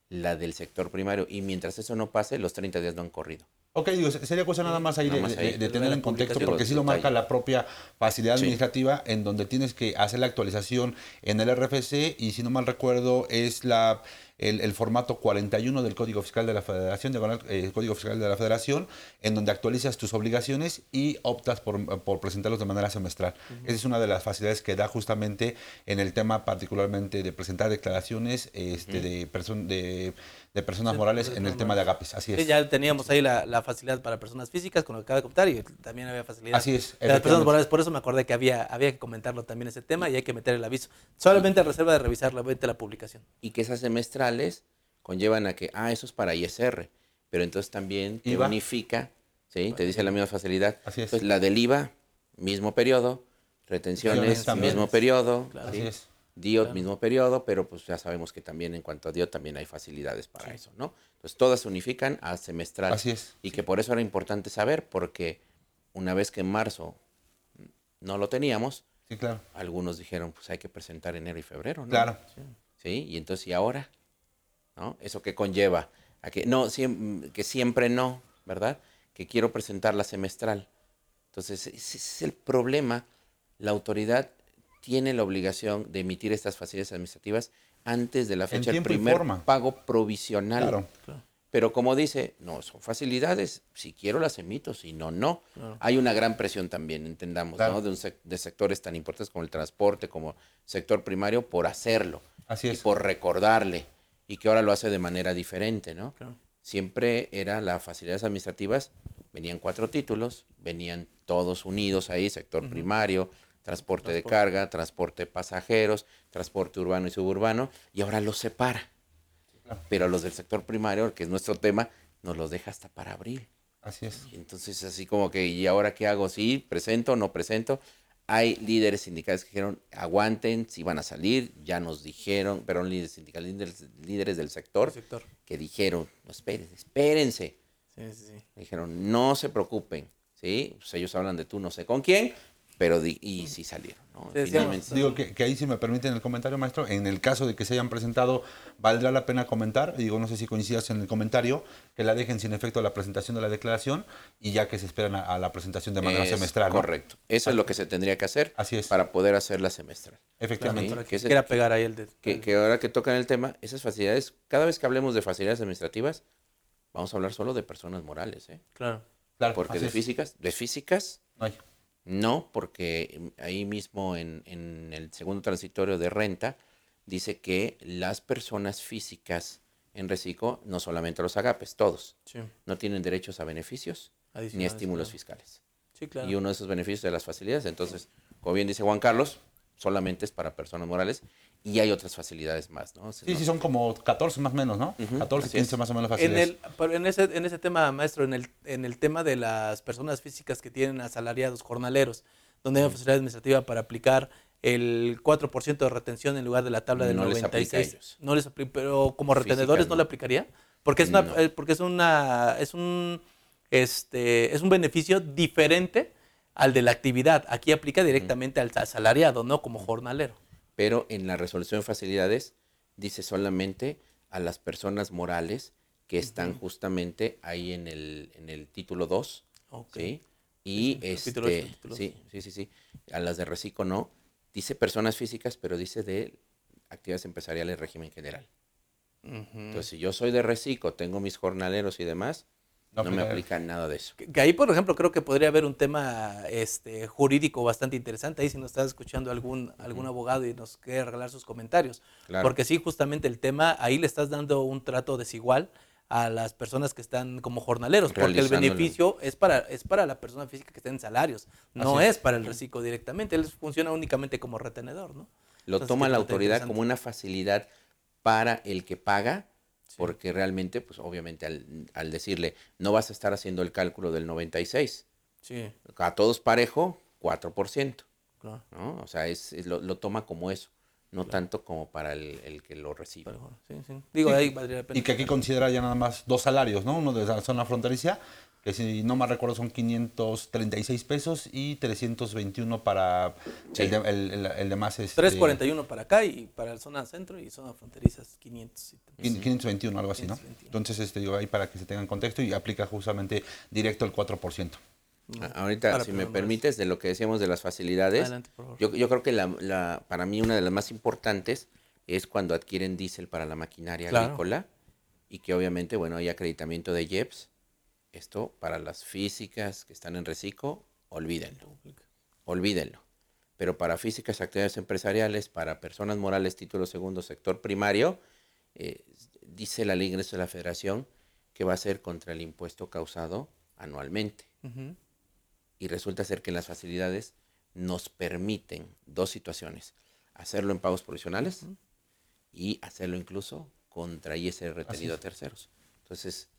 [SPEAKER 3] la del sector primario. Y mientras eso no pase, los 30 días no han corrido.
[SPEAKER 4] Ok, digo, sería cosa nada más ahí,
[SPEAKER 3] Nada
[SPEAKER 4] de,
[SPEAKER 3] más ahí.
[SPEAKER 4] de- de
[SPEAKER 2] De
[SPEAKER 4] tener en contexto, porque sí lo marca la propia facilidad
[SPEAKER 3] Sí.
[SPEAKER 4] administrativa, en donde tienes que hacer la actualización en el RFC, y si no mal recuerdo, es la el, el formato 41 del Código Fiscal de la Federación, diagonal, eh, Código Fiscal de la Federación, en donde actualizas tus obligaciones y optas por, por presentarlos de manera semestral. Esa es una de las facilidades que da justamente en el tema particularmente de presentar declaraciones este, perso- de, de personas
[SPEAKER 2] Sí,
[SPEAKER 4] morales
[SPEAKER 2] de
[SPEAKER 4] en el
[SPEAKER 2] personas
[SPEAKER 4] tema de agapes. Así
[SPEAKER 2] Sí,
[SPEAKER 4] es.
[SPEAKER 2] ya teníamos ahí la, la facilidad para personas físicas, con lo que acaba de contar, y también había facilidad
[SPEAKER 4] Así es,
[SPEAKER 2] de las personas morales. Por eso me acordé que había, había que comentarlo también ese tema y hay que meter el aviso. Solamente a reserva de revisar la, la publicación.
[SPEAKER 3] Y que esas semestrales conllevan a que, ah, eso es para ISR. Pero entonces también te
[SPEAKER 4] IVA.
[SPEAKER 3] unifica, ¿sí? Te dice la misma facilidad.
[SPEAKER 4] Así es.
[SPEAKER 3] Entonces, la del IVA, mismo periodo. Retenciones, mismo periodo.
[SPEAKER 2] Claro.
[SPEAKER 3] ¿sí?
[SPEAKER 4] Así es.
[SPEAKER 3] DIOT,
[SPEAKER 2] Claro.
[SPEAKER 3] mismo periodo, pero pues ya sabemos que también en cuanto a DIOT también hay facilidades para eso, ¿no? Entonces todas se unifican a semestral.
[SPEAKER 4] Así es.
[SPEAKER 3] Y que por eso era importante saber, porque una vez que en marzo no lo teníamos,
[SPEAKER 4] Sí, claro.
[SPEAKER 3] algunos dijeron, pues hay que presentar enero y febrero, ¿no?
[SPEAKER 4] Claro.
[SPEAKER 3] ¿Sí? Y entonces, ¿y ahora? ¿No? ¿Eso qué conlleva? A que, no, siem- que siempre no, ¿verdad? Que quiero presentar la semestral. Entonces, ese es el problema. La autoridad tiene la obligación de emitir estas facilidades administrativas antes de la fecha del
[SPEAKER 4] y
[SPEAKER 3] primer pago provisional.
[SPEAKER 4] Claro.
[SPEAKER 3] Pero como dice, no, son facilidades, si quiero las emito, si no, no.
[SPEAKER 2] Claro.
[SPEAKER 3] Hay una gran presión también, entendamos,
[SPEAKER 4] Claro.
[SPEAKER 3] ¿no? De, un sec- de sectores tan importantes como el transporte, como sector primario, por hacerlo
[SPEAKER 4] Así
[SPEAKER 3] y
[SPEAKER 4] es.
[SPEAKER 3] por recordarle, y que ahora lo hace de manera diferente, ¿no?
[SPEAKER 2] Claro.
[SPEAKER 3] Siempre era las facilidades administrativas, venían cuatro títulos, venían todos unidos ahí, sector primario, transporte de carga, transporte de pasajeros, transporte urbano y suburbano, y ahora los separa. Pero los del sector primario, que es nuestro tema, nos los deja hasta para abril.
[SPEAKER 4] Así es.
[SPEAKER 3] Y Entonces, así como que, ¿y ahora qué hago? ¿Sí? ¿Presento o no presento? Hay líderes sindicales que dijeron, aguanten, si van a salir, ya nos dijeron, pero líderes sindicales, líderes, líderes del sector,
[SPEAKER 2] sector.
[SPEAKER 3] que dijeron, no, espérense, espérense.
[SPEAKER 2] Sí, sí, sí.
[SPEAKER 3] Dijeron, no se preocupen, ¿sí? Pues ellos hablan de tú no sé con quién, pero di- y sí salieron, ¿no? Finalmente.
[SPEAKER 4] Digo que, que ahí si me permiten el comentario, maestro, en el caso de que se hayan presentado, valdrá la pena comentar, digo, no sé si coincidas en el comentario, que la dejen sin efecto a la presentación de la declaración y ya que se esperan a, a la presentación de manera
[SPEAKER 3] Es
[SPEAKER 4] semestral. ¿no?
[SPEAKER 3] Correcto. Eso es lo que se tendría que hacer
[SPEAKER 4] Así es.
[SPEAKER 3] para poder hacer la semestral.
[SPEAKER 4] Efectivamente.
[SPEAKER 3] Que
[SPEAKER 2] que
[SPEAKER 3] ese-
[SPEAKER 2] quiera pegar ahí el de.
[SPEAKER 3] que, que ahora que tocan el tema, esas facilidades, cada vez que hablemos de facilidades administrativas, vamos a hablar solo de personas morales, ¿eh?
[SPEAKER 2] Claro.
[SPEAKER 4] Claro,
[SPEAKER 3] Porque de físicas, de físicas,
[SPEAKER 4] No hay.
[SPEAKER 3] No, porque ahí mismo en, en el segundo transitorio de renta dice que las personas físicas en reciclo, no solamente los agapes, todos,
[SPEAKER 2] Sí.
[SPEAKER 3] no tienen derechos a beneficios ni
[SPEAKER 2] Adicionales,
[SPEAKER 3] estímulos
[SPEAKER 2] claro.
[SPEAKER 3] fiscales.
[SPEAKER 2] Sí, claro.
[SPEAKER 3] Y uno de esos beneficios de las facilidades, entonces, como bien dice Juan Carlos, solamente es para personas morales y hay otras facilidades más, ¿no?
[SPEAKER 4] Sí, sí, son como 14 más o menos, ¿no?
[SPEAKER 3] Ujú,
[SPEAKER 4] 14,
[SPEAKER 3] así es.
[SPEAKER 4] 15 más o menos
[SPEAKER 2] En,
[SPEAKER 4] facilidades.
[SPEAKER 2] el, pero en, ese, en ese tema, maestro, en el, en el tema de las personas físicas que tienen asalariados jornaleros, donde hay una facilidad administrativa para aplicar el 4% de retención en lugar de la tabla del
[SPEAKER 3] No les
[SPEAKER 2] 96.
[SPEAKER 3] aplica a ellos.
[SPEAKER 2] No les aplica, pero como retenedores no
[SPEAKER 3] no.
[SPEAKER 2] le aplicaría, porque es una,
[SPEAKER 3] No.
[SPEAKER 2] eh, porque es una, es un, este, es un beneficio diferente al de la actividad. Aquí aplica directamente al asalariado, no como jornalero.
[SPEAKER 3] Pero en la resolución de facilidades dice solamente a las personas morales que están justamente ahí en el, en el título 2,
[SPEAKER 2] Ok.
[SPEAKER 3] ¿sí? Y
[SPEAKER 2] ocho,
[SPEAKER 3] este, sí, sí, sí, sí, a las de reciclo no, dice personas físicas, pero dice de actividades empresariales régimen general. Entonces, si yo soy de reciclo, tengo mis jornaleros y demás,
[SPEAKER 4] No
[SPEAKER 3] no, me
[SPEAKER 4] aplica.
[SPEAKER 3] aplica nada de eso.
[SPEAKER 2] Que que ahí, por ejemplo, creo que podría haber un tema este, jurídico bastante interesante. Ahí si nos estás escuchando algún, algún abogado y nos quiere regalar sus comentarios.
[SPEAKER 3] Claro.
[SPEAKER 2] Porque sí, justamente el tema, ahí le estás dando un trato desigual a las personas que están como jornaleros, porque el beneficio es para, es para la persona física que está en salarios, no es. para el reciclo directamente, él funciona únicamente como retenedor, ¿no?
[SPEAKER 3] Lo
[SPEAKER 2] Entonces,
[SPEAKER 3] toma la
[SPEAKER 2] está
[SPEAKER 3] autoridad como una facilidad para el que paga. Porque realmente, pues obviamente al, al decirle, no vas a estar haciendo el cálculo del 96,
[SPEAKER 2] Sí,
[SPEAKER 3] a todos parejo, 4%,
[SPEAKER 2] claro.
[SPEAKER 3] ¿no? O sea, es, es- lo, lo toma como eso. no tanto como para el, el que lo recibe.
[SPEAKER 2] Pero, sí, sí. Digo,
[SPEAKER 4] Sí,
[SPEAKER 2] ahí valdría la pena.
[SPEAKER 4] Y que aquí considera ya nada más dos salarios, ¿no? Uno de la zona fronteriza, que si no mal recuerdo son 536 pesos y 321 para
[SPEAKER 3] Sí.
[SPEAKER 4] el, de, el, el- el demás. Este,
[SPEAKER 2] 341 para acá y para la zona centro y zona fronterizas 500. y-
[SPEAKER 4] quin- 521, algo así, ¿no?
[SPEAKER 2] 521.
[SPEAKER 4] Entonces, este, digo, ahí para que se tengan contexto y aplica justamente directo el 4%.
[SPEAKER 3] A- Ahorita,
[SPEAKER 2] Para
[SPEAKER 3] si me permites, de lo que decíamos de las facilidades,
[SPEAKER 2] Adelante, por favor.
[SPEAKER 3] yo, yo creo que la, la- para mí una de las más importantes es cuando adquieren diésel para la maquinaria
[SPEAKER 2] Claro.
[SPEAKER 3] agrícola y que obviamente, bueno, hay acreditamiento de IEPS. Esto para las físicas que están en reciclo, olvídenlo, olvídenlo. Pero para físicas, actividades empresariales, para personas morales, título segundo, sector primario, eh, dice la ley de ingresos de la federación que va a ser contra el impuesto causado anualmente y resulta ser que las facilidades nos permiten dos situaciones, hacerlo en pagos provisionales y hacerlo incluso contra ISR retenido a terceros. Entonces,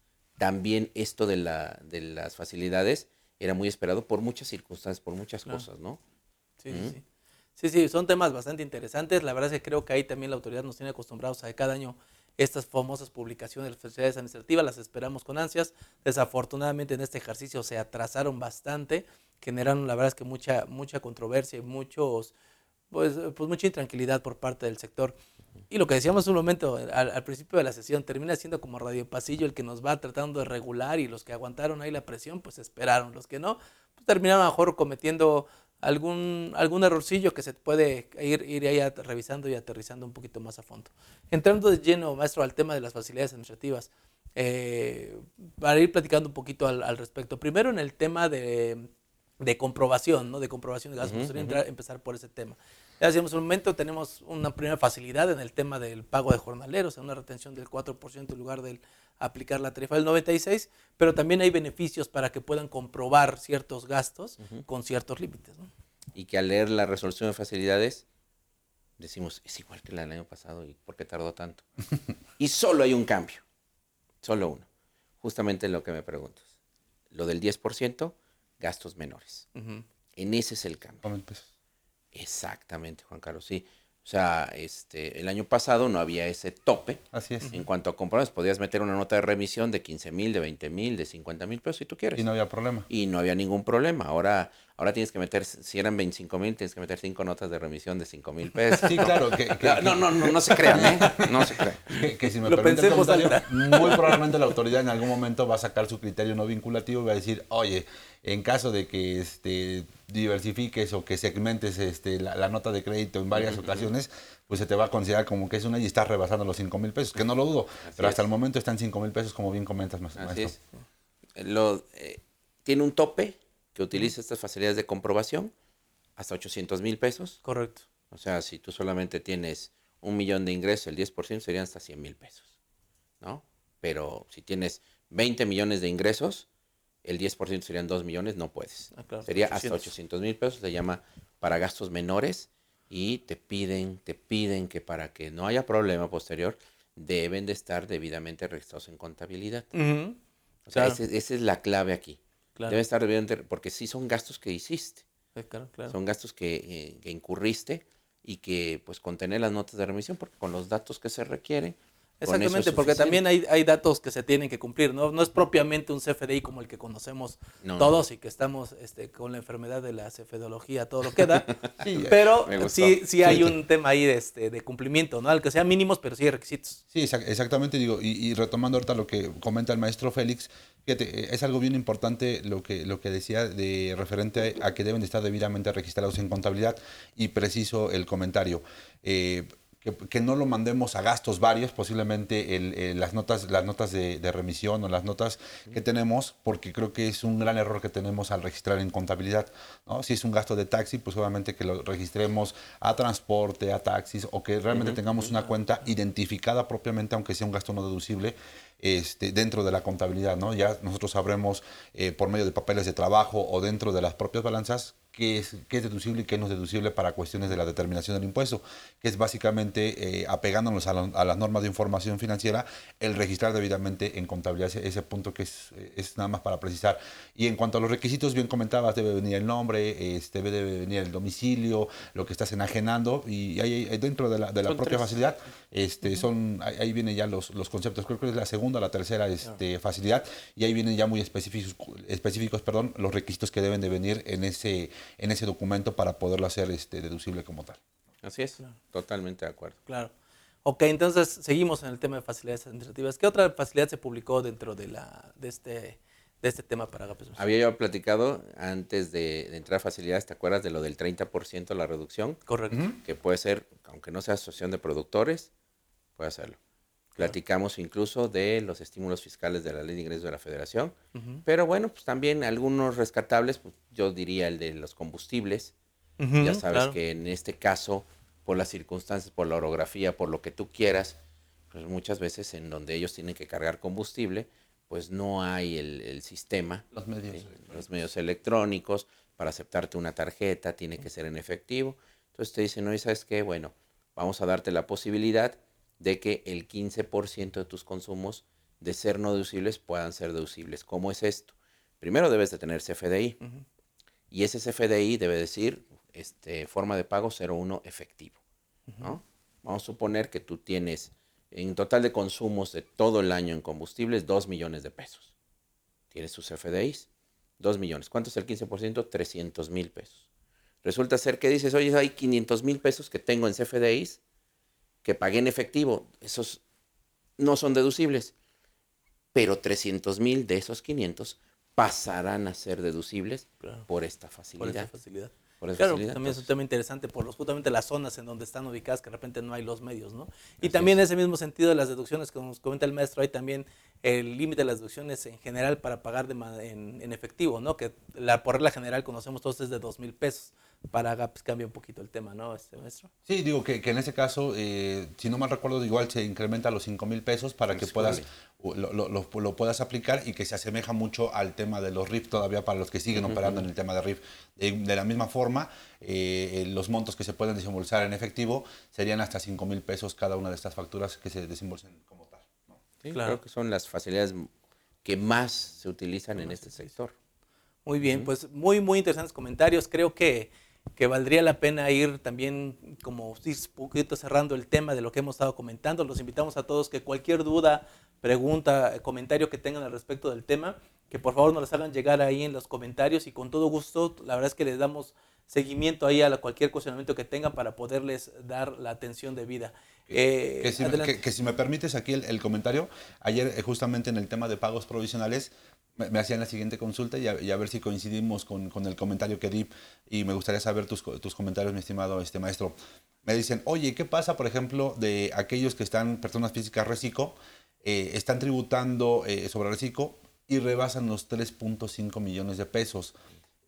[SPEAKER 3] también esto de, la, de las facilidades era muy esperado por muchas circunstancias, por muchas
[SPEAKER 2] Claro.
[SPEAKER 3] cosas, ¿no?
[SPEAKER 2] Sí,
[SPEAKER 3] ¿Mm?
[SPEAKER 2] sí, sí. Sí, son temas bastante interesantes. La verdad es que creo que ahí también la autoridad nos tiene acostumbrados a que cada año estas famosas publicaciones de las facilidades administrativas las esperamos con ansias. Desafortunadamente en este ejercicio se atrasaron bastante, generaron la verdad es que mucha, mucha controversia y muchos, pues, pues mucha intranquilidad por parte del sector. Y lo que decíamos un momento al, al principio de la sesión, termina siendo como Radio Pasillo el que nos va tratando de regular y los que aguantaron ahí la presión, pues esperaron. Los que no, pues terminaron a lo mejor cometiendo algún, algún errorcillo que se puede ir, ir ahí revisando y aterrizando un poquito más a fondo. Entrando de lleno, maestro, al tema de las facilidades administrativas, eh, para ir platicando un poquito al, al respecto. Primero en el tema de, de comprobación, ¿no? De comprobación de gastos.
[SPEAKER 3] Ujú.
[SPEAKER 2] entrar- empezar por ese tema. Ya decíamos un momento, tenemos una primera facilidad en el tema del pago de jornaleros, en una retención del 4% en lugar de aplicar la tarifa del 96, pero también hay beneficios para que puedan comprobar ciertos gastos con ciertos límites. ¿no?
[SPEAKER 3] Y que al leer la resolución de facilidades, decimos, es igual que la del año pasado, ¿y por qué tardó tanto? y solo hay un cambio, solo uno. Justamente lo que me preguntas. Lo del 10%, gastos menores. En ese es el cambio. Exactamente, Juan Carlos, sí. O sea, este, el año pasado no había ese tope.
[SPEAKER 4] Así es.
[SPEAKER 3] En cuanto a comprobantes, podías meter una nota de remisión de 15 mil, de 20 mil, de 50 mil pesos si tú quieres.
[SPEAKER 4] Y no había problema.
[SPEAKER 3] Y no había ningún problema. Ahora, ahora tienes que meter, si eran 25 mil, tienes que meter cinco notas de remisión de 5 mil pesos.
[SPEAKER 4] Sí, claro. Que, que-
[SPEAKER 3] No, no, no, no, se crean, ¿eh? No se crean.
[SPEAKER 4] que- que si me
[SPEAKER 2] Lo
[SPEAKER 4] permite el
[SPEAKER 2] pensemos
[SPEAKER 4] comentario, muy probablemente la autoridad en algún momento va a sacar su criterio no vinculativo y va a decir, oye, en caso de que este, diversifiques o que segmentes este, la, la nota de crédito en varias ocasiones, pues se te va a considerar como que es una y estás rebasando los 5 mil pesos, que no lo dudo,
[SPEAKER 3] Así
[SPEAKER 4] pero hasta el momento están 5 mil pesos, como bien comentas,
[SPEAKER 3] Así
[SPEAKER 4] maestro.
[SPEAKER 3] es. Lo, eh, tiene un tope que utiliza estas facilidades de comprobación hasta 800 mil pesos.
[SPEAKER 2] Correcto.
[SPEAKER 3] O sea, si tú solamente tienes un millón de ingresos, el 10% serían hasta 100 mil pesos, ¿no? Pero si tienes 20 millones de ingresos, el 10% serían 2 millones, no puedes.
[SPEAKER 2] Ah, claro,
[SPEAKER 3] Sería hasta
[SPEAKER 2] 800.
[SPEAKER 3] 800 mil pesos, se llama para gastos menores y te piden, te piden que para que no haya problema posterior, deben de estar debidamente registrados en contabilidad. O sea,
[SPEAKER 2] Claro.
[SPEAKER 3] esa es la clave aquí.
[SPEAKER 2] Claro.
[SPEAKER 3] Deben estar debidamente, porque sí son gastos que hiciste.
[SPEAKER 2] Sí, claro, claro.
[SPEAKER 3] Son gastos que, eh, que incurriste y que pues contener las notas de remisión porque con los datos que se requieren.
[SPEAKER 2] Exactamente, porque también hay, hay datos que se tienen que cumplir, ¿no? No es propiamente un CFDI como el que conocemos
[SPEAKER 3] No, no.
[SPEAKER 2] todos y que estamos este, con la enfermedad de la cefedología, todo lo que da.
[SPEAKER 4] Sí,
[SPEAKER 2] pero sí, sí hay
[SPEAKER 4] Sí.
[SPEAKER 2] un tema ahí de, este, de cumplimiento, ¿no? Al que sean mínimos, pero sí hay requisitos.
[SPEAKER 4] Sí, exac- exactamente, digo, y, y retomando ahorita lo que comenta el maestro Félix, fíjate, eh, es algo bien importante lo que, lo que decía de referente a que deben de estar debidamente registrados en contabilidad y preciso el comentario. Eh, que, que no lo mandemos a gastos varios, posiblemente el- eh, las notas, las notas de, de remisión o las notas que tenemos, porque creo que es un gran error que tenemos al registrar en contabilidad. ¿no? Si es un gasto de taxi, pues obviamente que lo registremos a transporte, a taxis, o que realmente tengamos una cuenta identificada propiamente, aunque sea un gasto no deducible, este, dentro de la contabilidad, ¿no? Ya nosotros sabremos eh, por medio de papeles de trabajo o dentro de las propias balanzas qué es, qué es deducible y qué no es deducible para cuestiones de la determinación del impuesto, que es básicamente, eh, apegándonos a, la- a las normas de información financiera, el registrar debidamente en contabilidad ese, ese punto que es, es nada más para precisar. Y en cuanto a los requisitos, bien comentabas, debe venir el nombre, este, debe venir el domicilio, lo que estás enajenando, y ahí, dentro de la, de la propia
[SPEAKER 3] tres.
[SPEAKER 4] facilidad, este, son, ahí, ahí vienen ya los, los conceptos, creo que es la segunda o la tercera este, facilidad, y ahí vienen ya muy específicos, específicos perdón, los requisitos que deben de venir en ese, en ese documento para poderlo hacer este, deducible como tal.
[SPEAKER 3] Así es, totalmente de acuerdo.
[SPEAKER 2] Claro. Ok, entonces seguimos en el tema de facilidades administrativas. ¿Qué otra facilidad se publicó dentro de, la, de, este, de este tema para Agapes?
[SPEAKER 3] Había yo platicado antes de, de entrar a facilidades, ¿te acuerdas de lo del 30% la reducción?
[SPEAKER 2] Correcto.
[SPEAKER 3] Que puede ser, aunque no sea asociación de productores, puede hacerlo. Platicamos incluso de los estímulos fiscales de la ley de ingresos de la federación. Pero bueno, pues también algunos rescatables, pues yo diría el de los combustibles. Ya sabes
[SPEAKER 2] claro.
[SPEAKER 3] que en este caso, por las circunstancias, por la orografía, por lo que tú quieras, pues muchas veces en donde ellos tienen que cargar combustible, pues no hay el, el sistema,
[SPEAKER 4] Los medios.
[SPEAKER 3] ¿sí? los medios electrónicos para aceptarte una tarjeta, tiene que ser en efectivo. Entonces te dicen, no, ¿sabes qué? Bueno, vamos a darte la posibilidad de que el 15% de tus consumos de ser no deducibles puedan ser deducibles. ¿Cómo es esto? Primero debes de tener CFDI. Y ese CFDI debe decir este, forma de pago 01 efectivo. ¿no? Vamos a suponer que tú tienes en total de consumos de todo el año en combustibles 2 millones de pesos. Tienes tus CFDIs, 2 millones. ¿Cuánto es el 15%? 300 mil pesos. Resulta ser que dices, oye, hay 500 mil pesos que tengo en CFDIs que pagué en efectivo. Esos no son deducibles. Pero 300 mil de esos 500 pasarán a ser deducibles
[SPEAKER 2] Claro.
[SPEAKER 3] por esta
[SPEAKER 2] Por
[SPEAKER 3] facilidad. por
[SPEAKER 2] Claro,
[SPEAKER 3] facilidad,
[SPEAKER 2] también es un tema interesante por los, justamente las zonas en donde están ubicadas, que de repente no hay los medios, ¿no? Y
[SPEAKER 3] Así
[SPEAKER 2] también en ese mismo sentido de las deducciones, como nos comenta el maestro, hay también el límite de las deducciones en general para pagar de en, en efectivo, ¿no? Que la, por regla general conocemos todos es de dos mil pesos. Para GAPS cambia un poquito el tema, ¿no, este maestro?
[SPEAKER 4] Sí, digo que, que en ese caso, eh, si no mal recuerdo, igual se incrementa a los 5 mil pesos para que puedas lo, lo- lo- lo puedas aplicar y que se asemeja mucho al tema de los RIF todavía para los que siguen operando en el tema de RIF. De, de la misma forma, eh, los montos que se pueden desembolsar en efectivo serían hasta 5 mil pesos cada una de estas facturas que se desembolsen como tal. ¿no?
[SPEAKER 3] sí,
[SPEAKER 2] claro.
[SPEAKER 3] Creo que son las facilidades que más se utilizan en este sector.
[SPEAKER 2] Muy bien, pues muy, muy interesantes comentarios. Creo que, que valdría la pena ir también como un poquito cerrando el tema de lo que hemos estado comentando. Los invitamos a todos que cualquier duda, pregunta, eh, comentario que tengan al respecto del tema, que por favor nos las hagan llegar ahí en los comentarios y con todo gusto, la verdad es que les damos seguimiento ahí a la- cualquier cuestionamiento que tengan para poderles dar la atención debida. Eh,
[SPEAKER 4] que, si, que si me permites aquí el, el comentario, ayer eh, justamente en el tema de pagos provisionales me, me hacían la siguiente consulta y a, y a ver si coincidimos con, con el comentario que di y me gustaría saber tus, tus comentarios, mi estimado este maestro. Me dicen, oye, ¿qué pasa, por ejemplo, de aquellos que están, personas físicas reciclo, eh, están tributando eh, sobre reciclo y rebasan los 3.5 millones de pesos?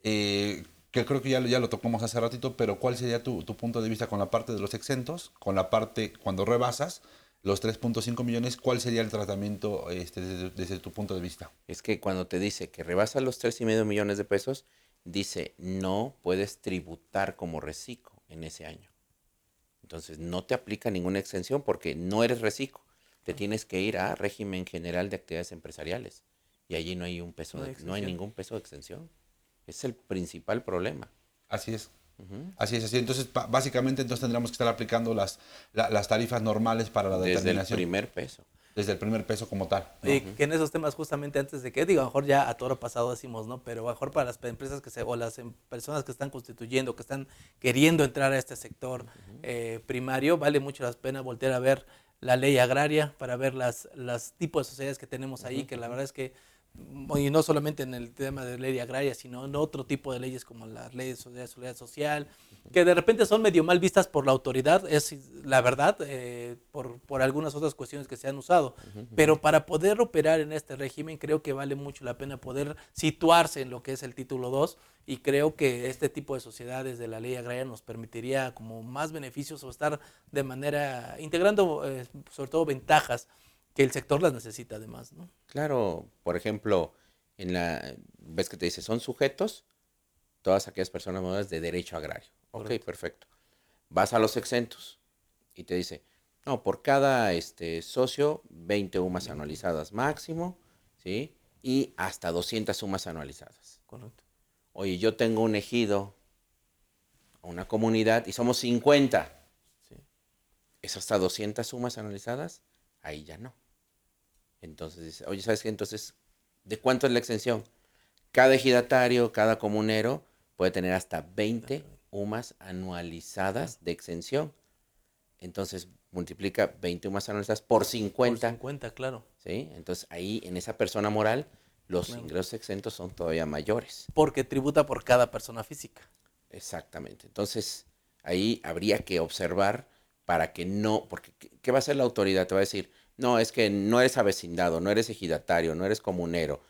[SPEAKER 4] Eh, que creo que ya, ya lo tocamos hace ratito, pero ¿cuál sería tu, tu punto de vista con la parte de los exentos, con la parte cuando rebasas los 3.5 millones, cuál sería el tratamiento este, desde, desde tu punto de vista?
[SPEAKER 3] Es que cuando te dice que rebasa los tres y medio millones de pesos, dice no puedes tributar como reciclo en ese año. Entonces no te aplica ninguna exención porque no eres reciclo. Te tienes que ir a régimen general de actividades empresariales y allí no hay un peso,
[SPEAKER 2] No hay
[SPEAKER 3] de- no hay ningún peso de exención. Es el principal problema.
[SPEAKER 4] Así es. Así es, así. Entonces, básicamente, entonces tendríamos que estar aplicando las, la- las tarifas normales para la
[SPEAKER 3] Desde el
[SPEAKER 4] determinación.
[SPEAKER 3] primer peso.
[SPEAKER 4] desde el primer peso como tal. ¿no?
[SPEAKER 2] Y que en esos temas justamente antes de que, digo, a lo mejor ya a toro pasado decimos, ¿no? Pero a lo mejor para las empresas que se, o las em- personas que están constituyendo, que están queriendo entrar a este sector eh, primario, vale mucho la pena voltear a ver la ley agraria para ver las, las tipos de sociedades que tenemos ahí, que la verdad es que, y no solamente en el tema de ley agraria, sino en otro tipo de leyes como las leyes de seguridad social, que de repente son medio mal vistas por la autoridad, es la verdad, eh, por, por algunas otras cuestiones que se han usado. Pero para poder operar en este régimen, creo que vale mucho la pena poder situarse en lo que es el título 2 y creo que este tipo de sociedades de la ley agraria nos permitiría como más beneficios o estar de manera integrando eh, sobre todo ventajas que el sector las necesita además, ¿no?
[SPEAKER 3] Claro, por ejemplo, en la ves que te dice, son sujetos todas aquellas personas morales de derecho agrario. Ok, perfecto. Vas a los exentos y te dice, no, por cada este, socio, 20 UMAS anualizadas máximo, ¿sí? Y hasta 200 sumas anualizadas.
[SPEAKER 2] Correcto.
[SPEAKER 3] Oye, yo tengo un ejido, una comunidad, y somos 50.
[SPEAKER 2] Sí.
[SPEAKER 3] ¿Es hasta 200 sumas anualizadas? Ahí ya no. Entonces dice, oye, ¿sabes qué? Entonces, ¿de cuánto es la exención? Cada ejidatario, cada comunero puede tener hasta 20 UMAS anualizadas de exención. Entonces, multiplica 20 UMAS anualizadas por 50.
[SPEAKER 2] Por 50, claro.
[SPEAKER 3] ¿sí? Entonces, ahí en esa persona moral, los
[SPEAKER 2] Claro.
[SPEAKER 3] ingresos exentos son todavía mayores.
[SPEAKER 2] Porque tributa por cada persona física.
[SPEAKER 3] Exactamente. Entonces, ahí habría que observar para que no, porque ¿qué- ¿qué va a hacer la autoridad? Te va a decir, no, es que no eres avecindado, no eres ejidatario, no eres comunero.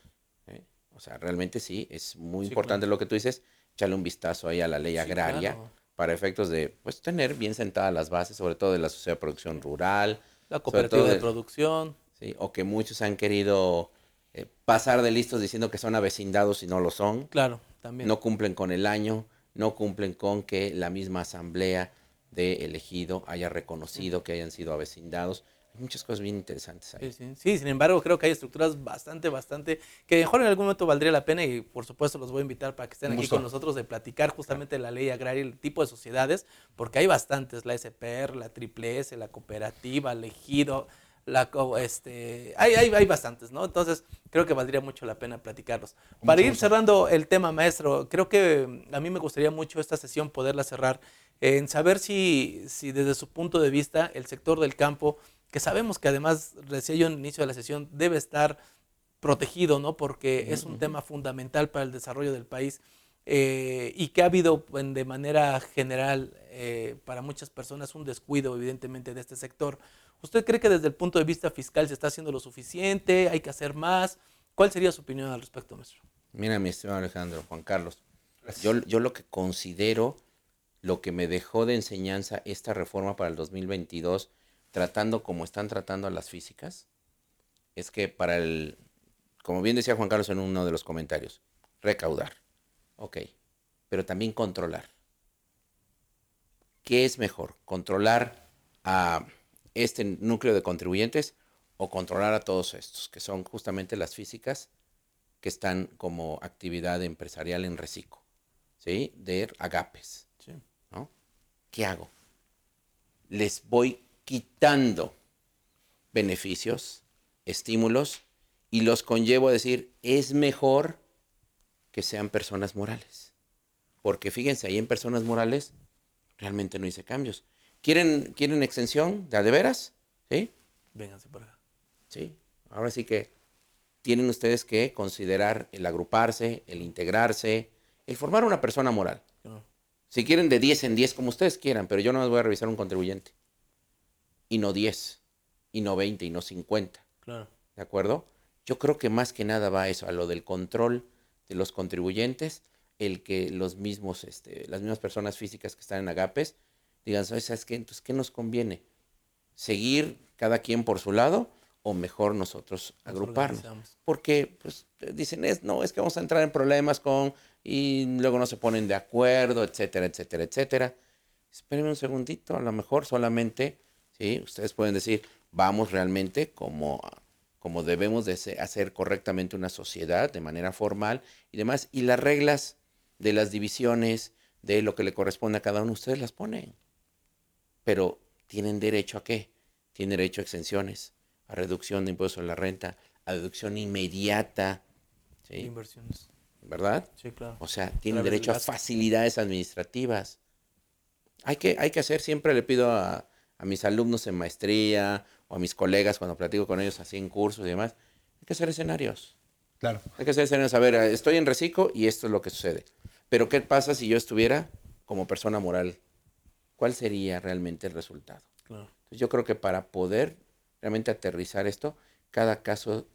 [SPEAKER 3] ¿eh? O sea, realmente sí, es muy
[SPEAKER 2] Sí,
[SPEAKER 3] importante lo que tú dices, echarle un vistazo ahí a la ley
[SPEAKER 2] Sí,
[SPEAKER 3] agraria
[SPEAKER 2] claro.
[SPEAKER 3] para efectos de, pues, tener bien sentadas las bases, sobre todo de la sociedad de producción rural,
[SPEAKER 2] La cooperativa de producción.
[SPEAKER 3] ¿sí? O que muchos han querido eh, pasar de listos diciendo que son avecindados y no lo son
[SPEAKER 2] Claro, también.
[SPEAKER 3] no cumplen con el año, no cumplen con que la misma asamblea de elegido haya reconocido que hayan sido avecindados. Hay muchas cosas bien interesantes ahí.
[SPEAKER 2] Sí, sí. Sí, sin embargo, creo que hay estructuras bastante, bastante, que mejor en algún momento valdría la pena y por supuesto los voy a invitar para que estén aquí con nosotros de platicar justamente la ley agraria y el tipo de sociedades, porque hay bastantes, la SPR, la Triple S, la cooperativa, el ejido, la, este, hay, hay, hay bastantes, ¿no? Entonces, creo que valdría mucho la pena platicarlos. Para ir cerrando el tema, maestro, creo que mm, a mí me gustaría mucho esta sesión poderla cerrar en saber si, si desde su punto de vista el sector del campo, que sabemos que además, decía yo en el inicio de la sesión, debe estar protegido, ¿no? Porque es un tema fundamental para el desarrollo del país eh, y que ha habido de manera general eh, para muchas personas un descuido, evidentemente, de este sector. ¿Usted cree que desde el punto de vista fiscal se está haciendo lo suficiente? ¿Hay que hacer más? ¿Cuál sería su opinión al respecto, maestro?
[SPEAKER 3] Mira, mi estimado Alejandro, Juan Carlos, yo, yo lo que considero, lo que me dejó de enseñanza esta reforma para el 2022, tratando como están tratando a las físicas, es que para el, como bien decía Juan Carlos en uno de los comentarios, recaudar, ok, pero también controlar. ¿Qué es mejor? ¿Controlar a este núcleo de contribuyentes o controlar a todos estos, que son justamente las físicas que están como actividad empresarial en reciclo, ¿sí? De agapes,
[SPEAKER 2] Sí.
[SPEAKER 3] ¿no? ¿Qué hago? Les voy quitando beneficios, estímulos, y los conllevo a decir, es mejor que sean personas morales. Porque fíjense, ahí en personas morales realmente no hice cambios. ¿Quieren, ¿quieren extensión de de veras? ¿Sí?
[SPEAKER 2] Vénganse por acá.
[SPEAKER 3] Sí, ahora sí que tienen ustedes que considerar el agruparse, el integrarse, el formar una persona moral.
[SPEAKER 2] Claro.
[SPEAKER 3] Si quieren de 10 en 10 como ustedes quieran, pero yo no les voy a revisar un contribuyente. Y no 10, y no 20, y no 50.
[SPEAKER 2] Claro.
[SPEAKER 3] ¿De acuerdo? Yo creo que más que nada va a eso, a lo del control de los contribuyentes, el que los mismos, este, las mismas personas físicas que están en agapes digan, "¿Sabes- ¿sabes qué? Entonces, ¿qué nos conviene? ¿Seguir cada quien por su lado o mejor nosotros
[SPEAKER 2] Nos
[SPEAKER 3] agruparnos? Porque pues, dicen, es, no, es que vamos a entrar en problemas con, y luego no se ponen de acuerdo, etcétera, etcétera, etcétera. Espérenme un segundito, a lo mejor solamente, ¿sí? Ustedes pueden decir, vamos realmente como, como debemos de hacer correctamente una sociedad de manera formal y demás. Y las reglas de las divisiones, de lo que le corresponde a cada uno, ustedes las ponen. Pero tienen derecho a qué? Tienen derecho a exenciones, a reducción de impuestos a la renta, a deducción inmediata, ¿sí?
[SPEAKER 2] Inversiones.
[SPEAKER 3] ¿verdad?
[SPEAKER 2] Sí, claro.
[SPEAKER 3] O sea, tienen derecho a facilidades administrativas. Hay que, hay que hacer, siempre le pido a, a mis alumnos en maestría o a mis colegas cuando platico con ellos así en cursos y demás, hay que hacer escenarios.
[SPEAKER 4] Claro.
[SPEAKER 3] Hay que hacer escenarios. A ver, estoy en reciclo y esto es lo que sucede. Pero ¿qué pasa si yo estuviera como persona moral? ¿Cuál sería realmente el resultado?
[SPEAKER 2] claro.
[SPEAKER 3] Entonces, yo creo que para poder realmente aterrizar esto, cada caso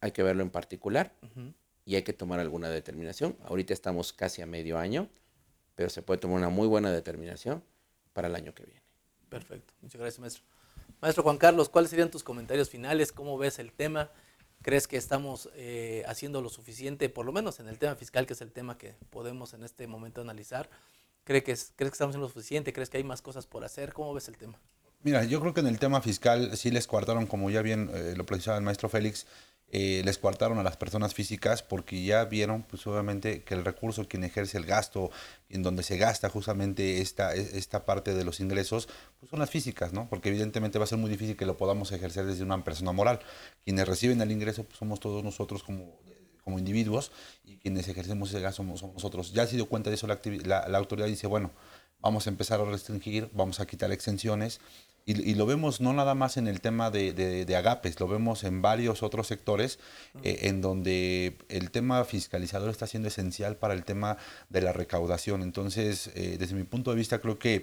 [SPEAKER 3] hay que verlo en particular y hay que tomar alguna determinación. Ahorita estamos casi a medio año, pero se puede tomar una muy buena determinación para el año que viene.
[SPEAKER 2] Perfecto. Muchas gracias, maestro. Maestro Juan Carlos, ¿cuáles serían tus comentarios finales? ¿Cómo ves el tema? ¿Crees que estamos eh, haciendo lo suficiente, por lo menos en el tema fiscal, que es el tema que podemos en este momento analizar? ¿Crees que, ¿Crees que estamos haciendo lo suficiente? ¿Crees que hay más cosas por hacer? ¿Cómo ves el tema?
[SPEAKER 4] Mira, yo creo que en el tema fiscal sí les coartaron, como ya bien eh, lo precisaba el maestro Félix, eh, les coartaron a las personas físicas porque ya vieron, pues obviamente, que el recurso quien ejerce el gasto, en donde se gasta justamente esta, e, esta parte de los ingresos, pues son las físicas, ¿no? Porque evidentemente va a ser muy difícil que lo podamos ejercer desde una persona moral. Quienes reciben el ingreso pues somos todos nosotros como como individuos y quienes ejercemos ese gasto somos, nosotros. Ya se dio cuenta de eso la, la, la autoridad dice, bueno, vamos a empezar a restringir, vamos a quitar exenciones y, lo vemos no nada más en el tema de, de, agapes, lo vemos en varios otros sectores eh, en donde el tema fiscalizador está siendo esencial para el tema de la recaudación. Entonces, eh, desde mi punto de vista, creo que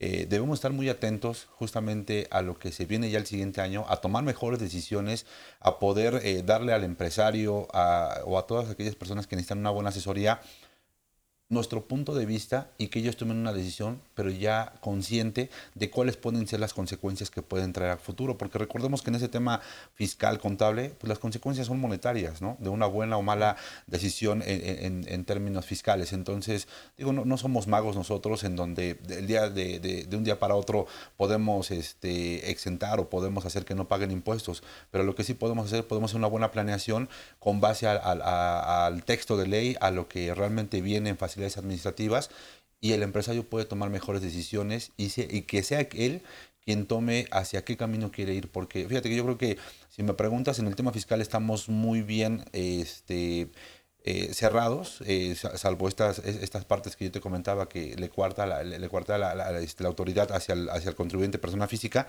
[SPEAKER 4] eh, debemos estar muy atentos justamente a lo que se viene ya el siguiente año, a tomar mejores decisiones, a poder darle al empresario o a todas aquellas personas que necesitan una buena asesoría nuestro punto de vista y que ellos tomen una decisión, pero ya consciente de cuáles pueden ser las consecuencias que pueden traer al futuro. Porque recordemos que en ese tema fiscal, contable, pues las consecuencias son monetarias, ¿no? De una buena o mala decisión en, términos fiscales. Entonces, digo, no, somos magos nosotros en donde el día de, de, un día para otro podemos este, exentar o podemos hacer que no paguen impuestos. Pero lo que sí podemos hacer, podemos hacer una buena planeación con base al, al texto de ley, a lo que realmente viene en facilidad administrativas y el empresario puede tomar mejores decisiones y, que sea él quien tome hacia qué camino quiere ir. Porque fíjate que yo creo que si me preguntas en el tema fiscal estamos muy bien este, eh, cerrados, eh, salvo estas, estas partes que yo te comentaba que le cuarta la, le, cuarta este, la autoridad hacia el, hacia el contribuyente persona física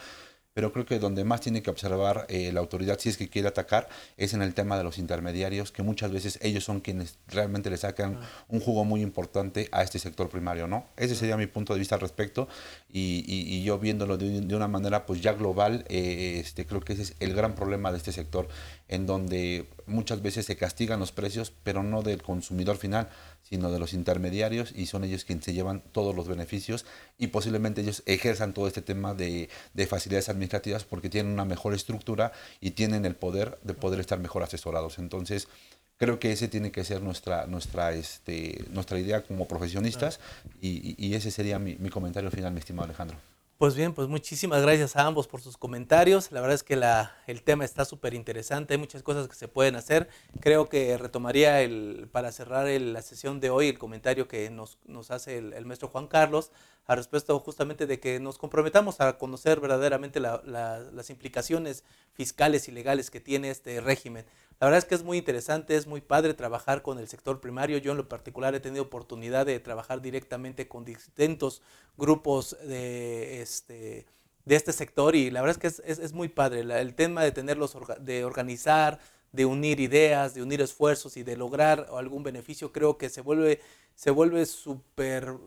[SPEAKER 4] pero creo que donde más tiene que observar eh, la autoridad si es que quiere atacar es en el tema de los intermediarios, que muchas veces ellos son quienes realmente le sacan un jugo muy importante a este sector primario, ¿no? Ese sería mi punto de vista al respecto y, y, yo viéndolo de, de, una manera pues ya global, eh, este, creo que ese es el gran problema de este sector, en donde muchas veces se castigan los precios, pero no del consumidor final, sino de los intermediarios y son ellos quienes se llevan todos los beneficios y posiblemente ellos ejerzan todo este tema de, de facilidades administrativas porque tienen una mejor estructura y tienen el poder de poder estar mejor asesorados. Entonces, creo que ese tiene que ser nuestra, nuestra, este, nuestra idea como profesionistas y, y, ese sería mi, mi comentario final, mi estimado Alejandro.
[SPEAKER 2] Pues bien, pues muchísimas gracias a ambos por sus comentarios. La verdad es que el tema está súper interesante, hay muchas cosas que se pueden hacer. Creo que retomaría el, para cerrar la sesión de hoy el comentario que nos, hace el, maestro Juan Carlos al respecto justamente de que nos comprometamos a conocer verdaderamente la, la, las implicaciones fiscales y legales que tiene este régimen. La verdad es que es muy interesante, es muy padre trabajar con el sector primario. Yo en lo particular he tenido oportunidad de trabajar directamente con distintos grupos de este, de este sector y la verdad es que es, es, muy padre. el tema de tenerlos, de organizar, de unir ideas, de unir esfuerzos y de lograr algún beneficio, creo que se vuelve, se vuelve súper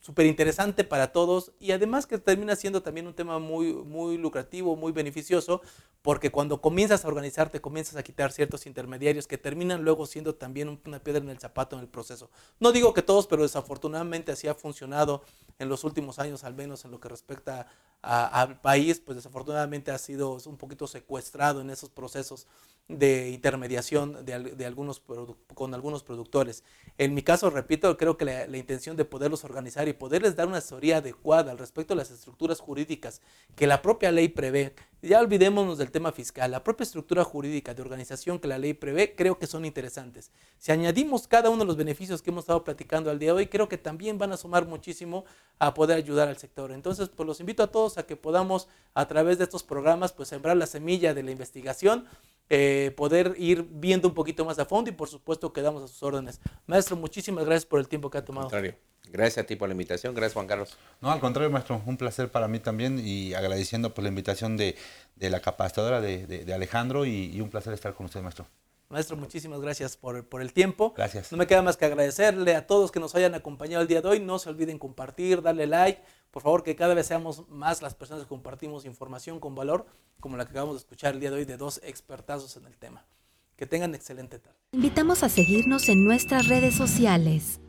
[SPEAKER 2] súper interesante para todos y además que termina siendo también un tema muy, muy lucrativo, muy beneficioso, porque cuando comienzas a organizarte, comienzas a quitar ciertos intermediarios que terminan luego siendo también una piedra en el zapato en el proceso. No digo que todos, pero desafortunadamente así ha funcionado en los últimos años, al menos en lo que respecta al país, pues desafortunadamente ha sido un poquito secuestrado en esos procesos de intermediación de, de algunos con algunos productores. En mi caso, repito, creo que la, intención de poderlos organizar y poderles dar una asesoría adecuada al respecto a las estructuras jurídicas que la propia ley prevé, ya olvidémonos del tema fiscal, la propia estructura jurídica de organización que la ley prevé, creo que son interesantes. Si añadimos cada uno de los beneficios que hemos estado platicando al día de hoy, creo que también van a sumar muchísimo a poder ayudar al sector. Entonces, pues los invito a todos a que podamos a través de estos programas, pues sembrar la semilla de la investigación eh, poder ir viendo un poquito más a fondo y por supuesto quedamos a sus órdenes. Maestro, muchísimas gracias por el tiempo que ha tomado.
[SPEAKER 3] Gracias a ti por la invitación, gracias Juan Carlos.
[SPEAKER 4] No, al contrario, maestro, un placer para mí también y agradeciendo por la invitación de, de la capacitadora de, de, Alejandro y, y, un placer estar con usted, maestro.
[SPEAKER 2] Maestro, muchísimas gracias por, por, el tiempo.
[SPEAKER 4] Gracias.
[SPEAKER 2] No me queda más que agradecerle a todos que nos hayan acompañado el día de hoy. No se olviden compartir, darle like. Por favor, que cada vez seamos más las personas que compartimos información con valor, como la que acabamos de escuchar el día de hoy de dos expertazos en el tema. Que tengan excelente tarde.
[SPEAKER 1] Invitamos a seguirnos en nuestras redes sociales.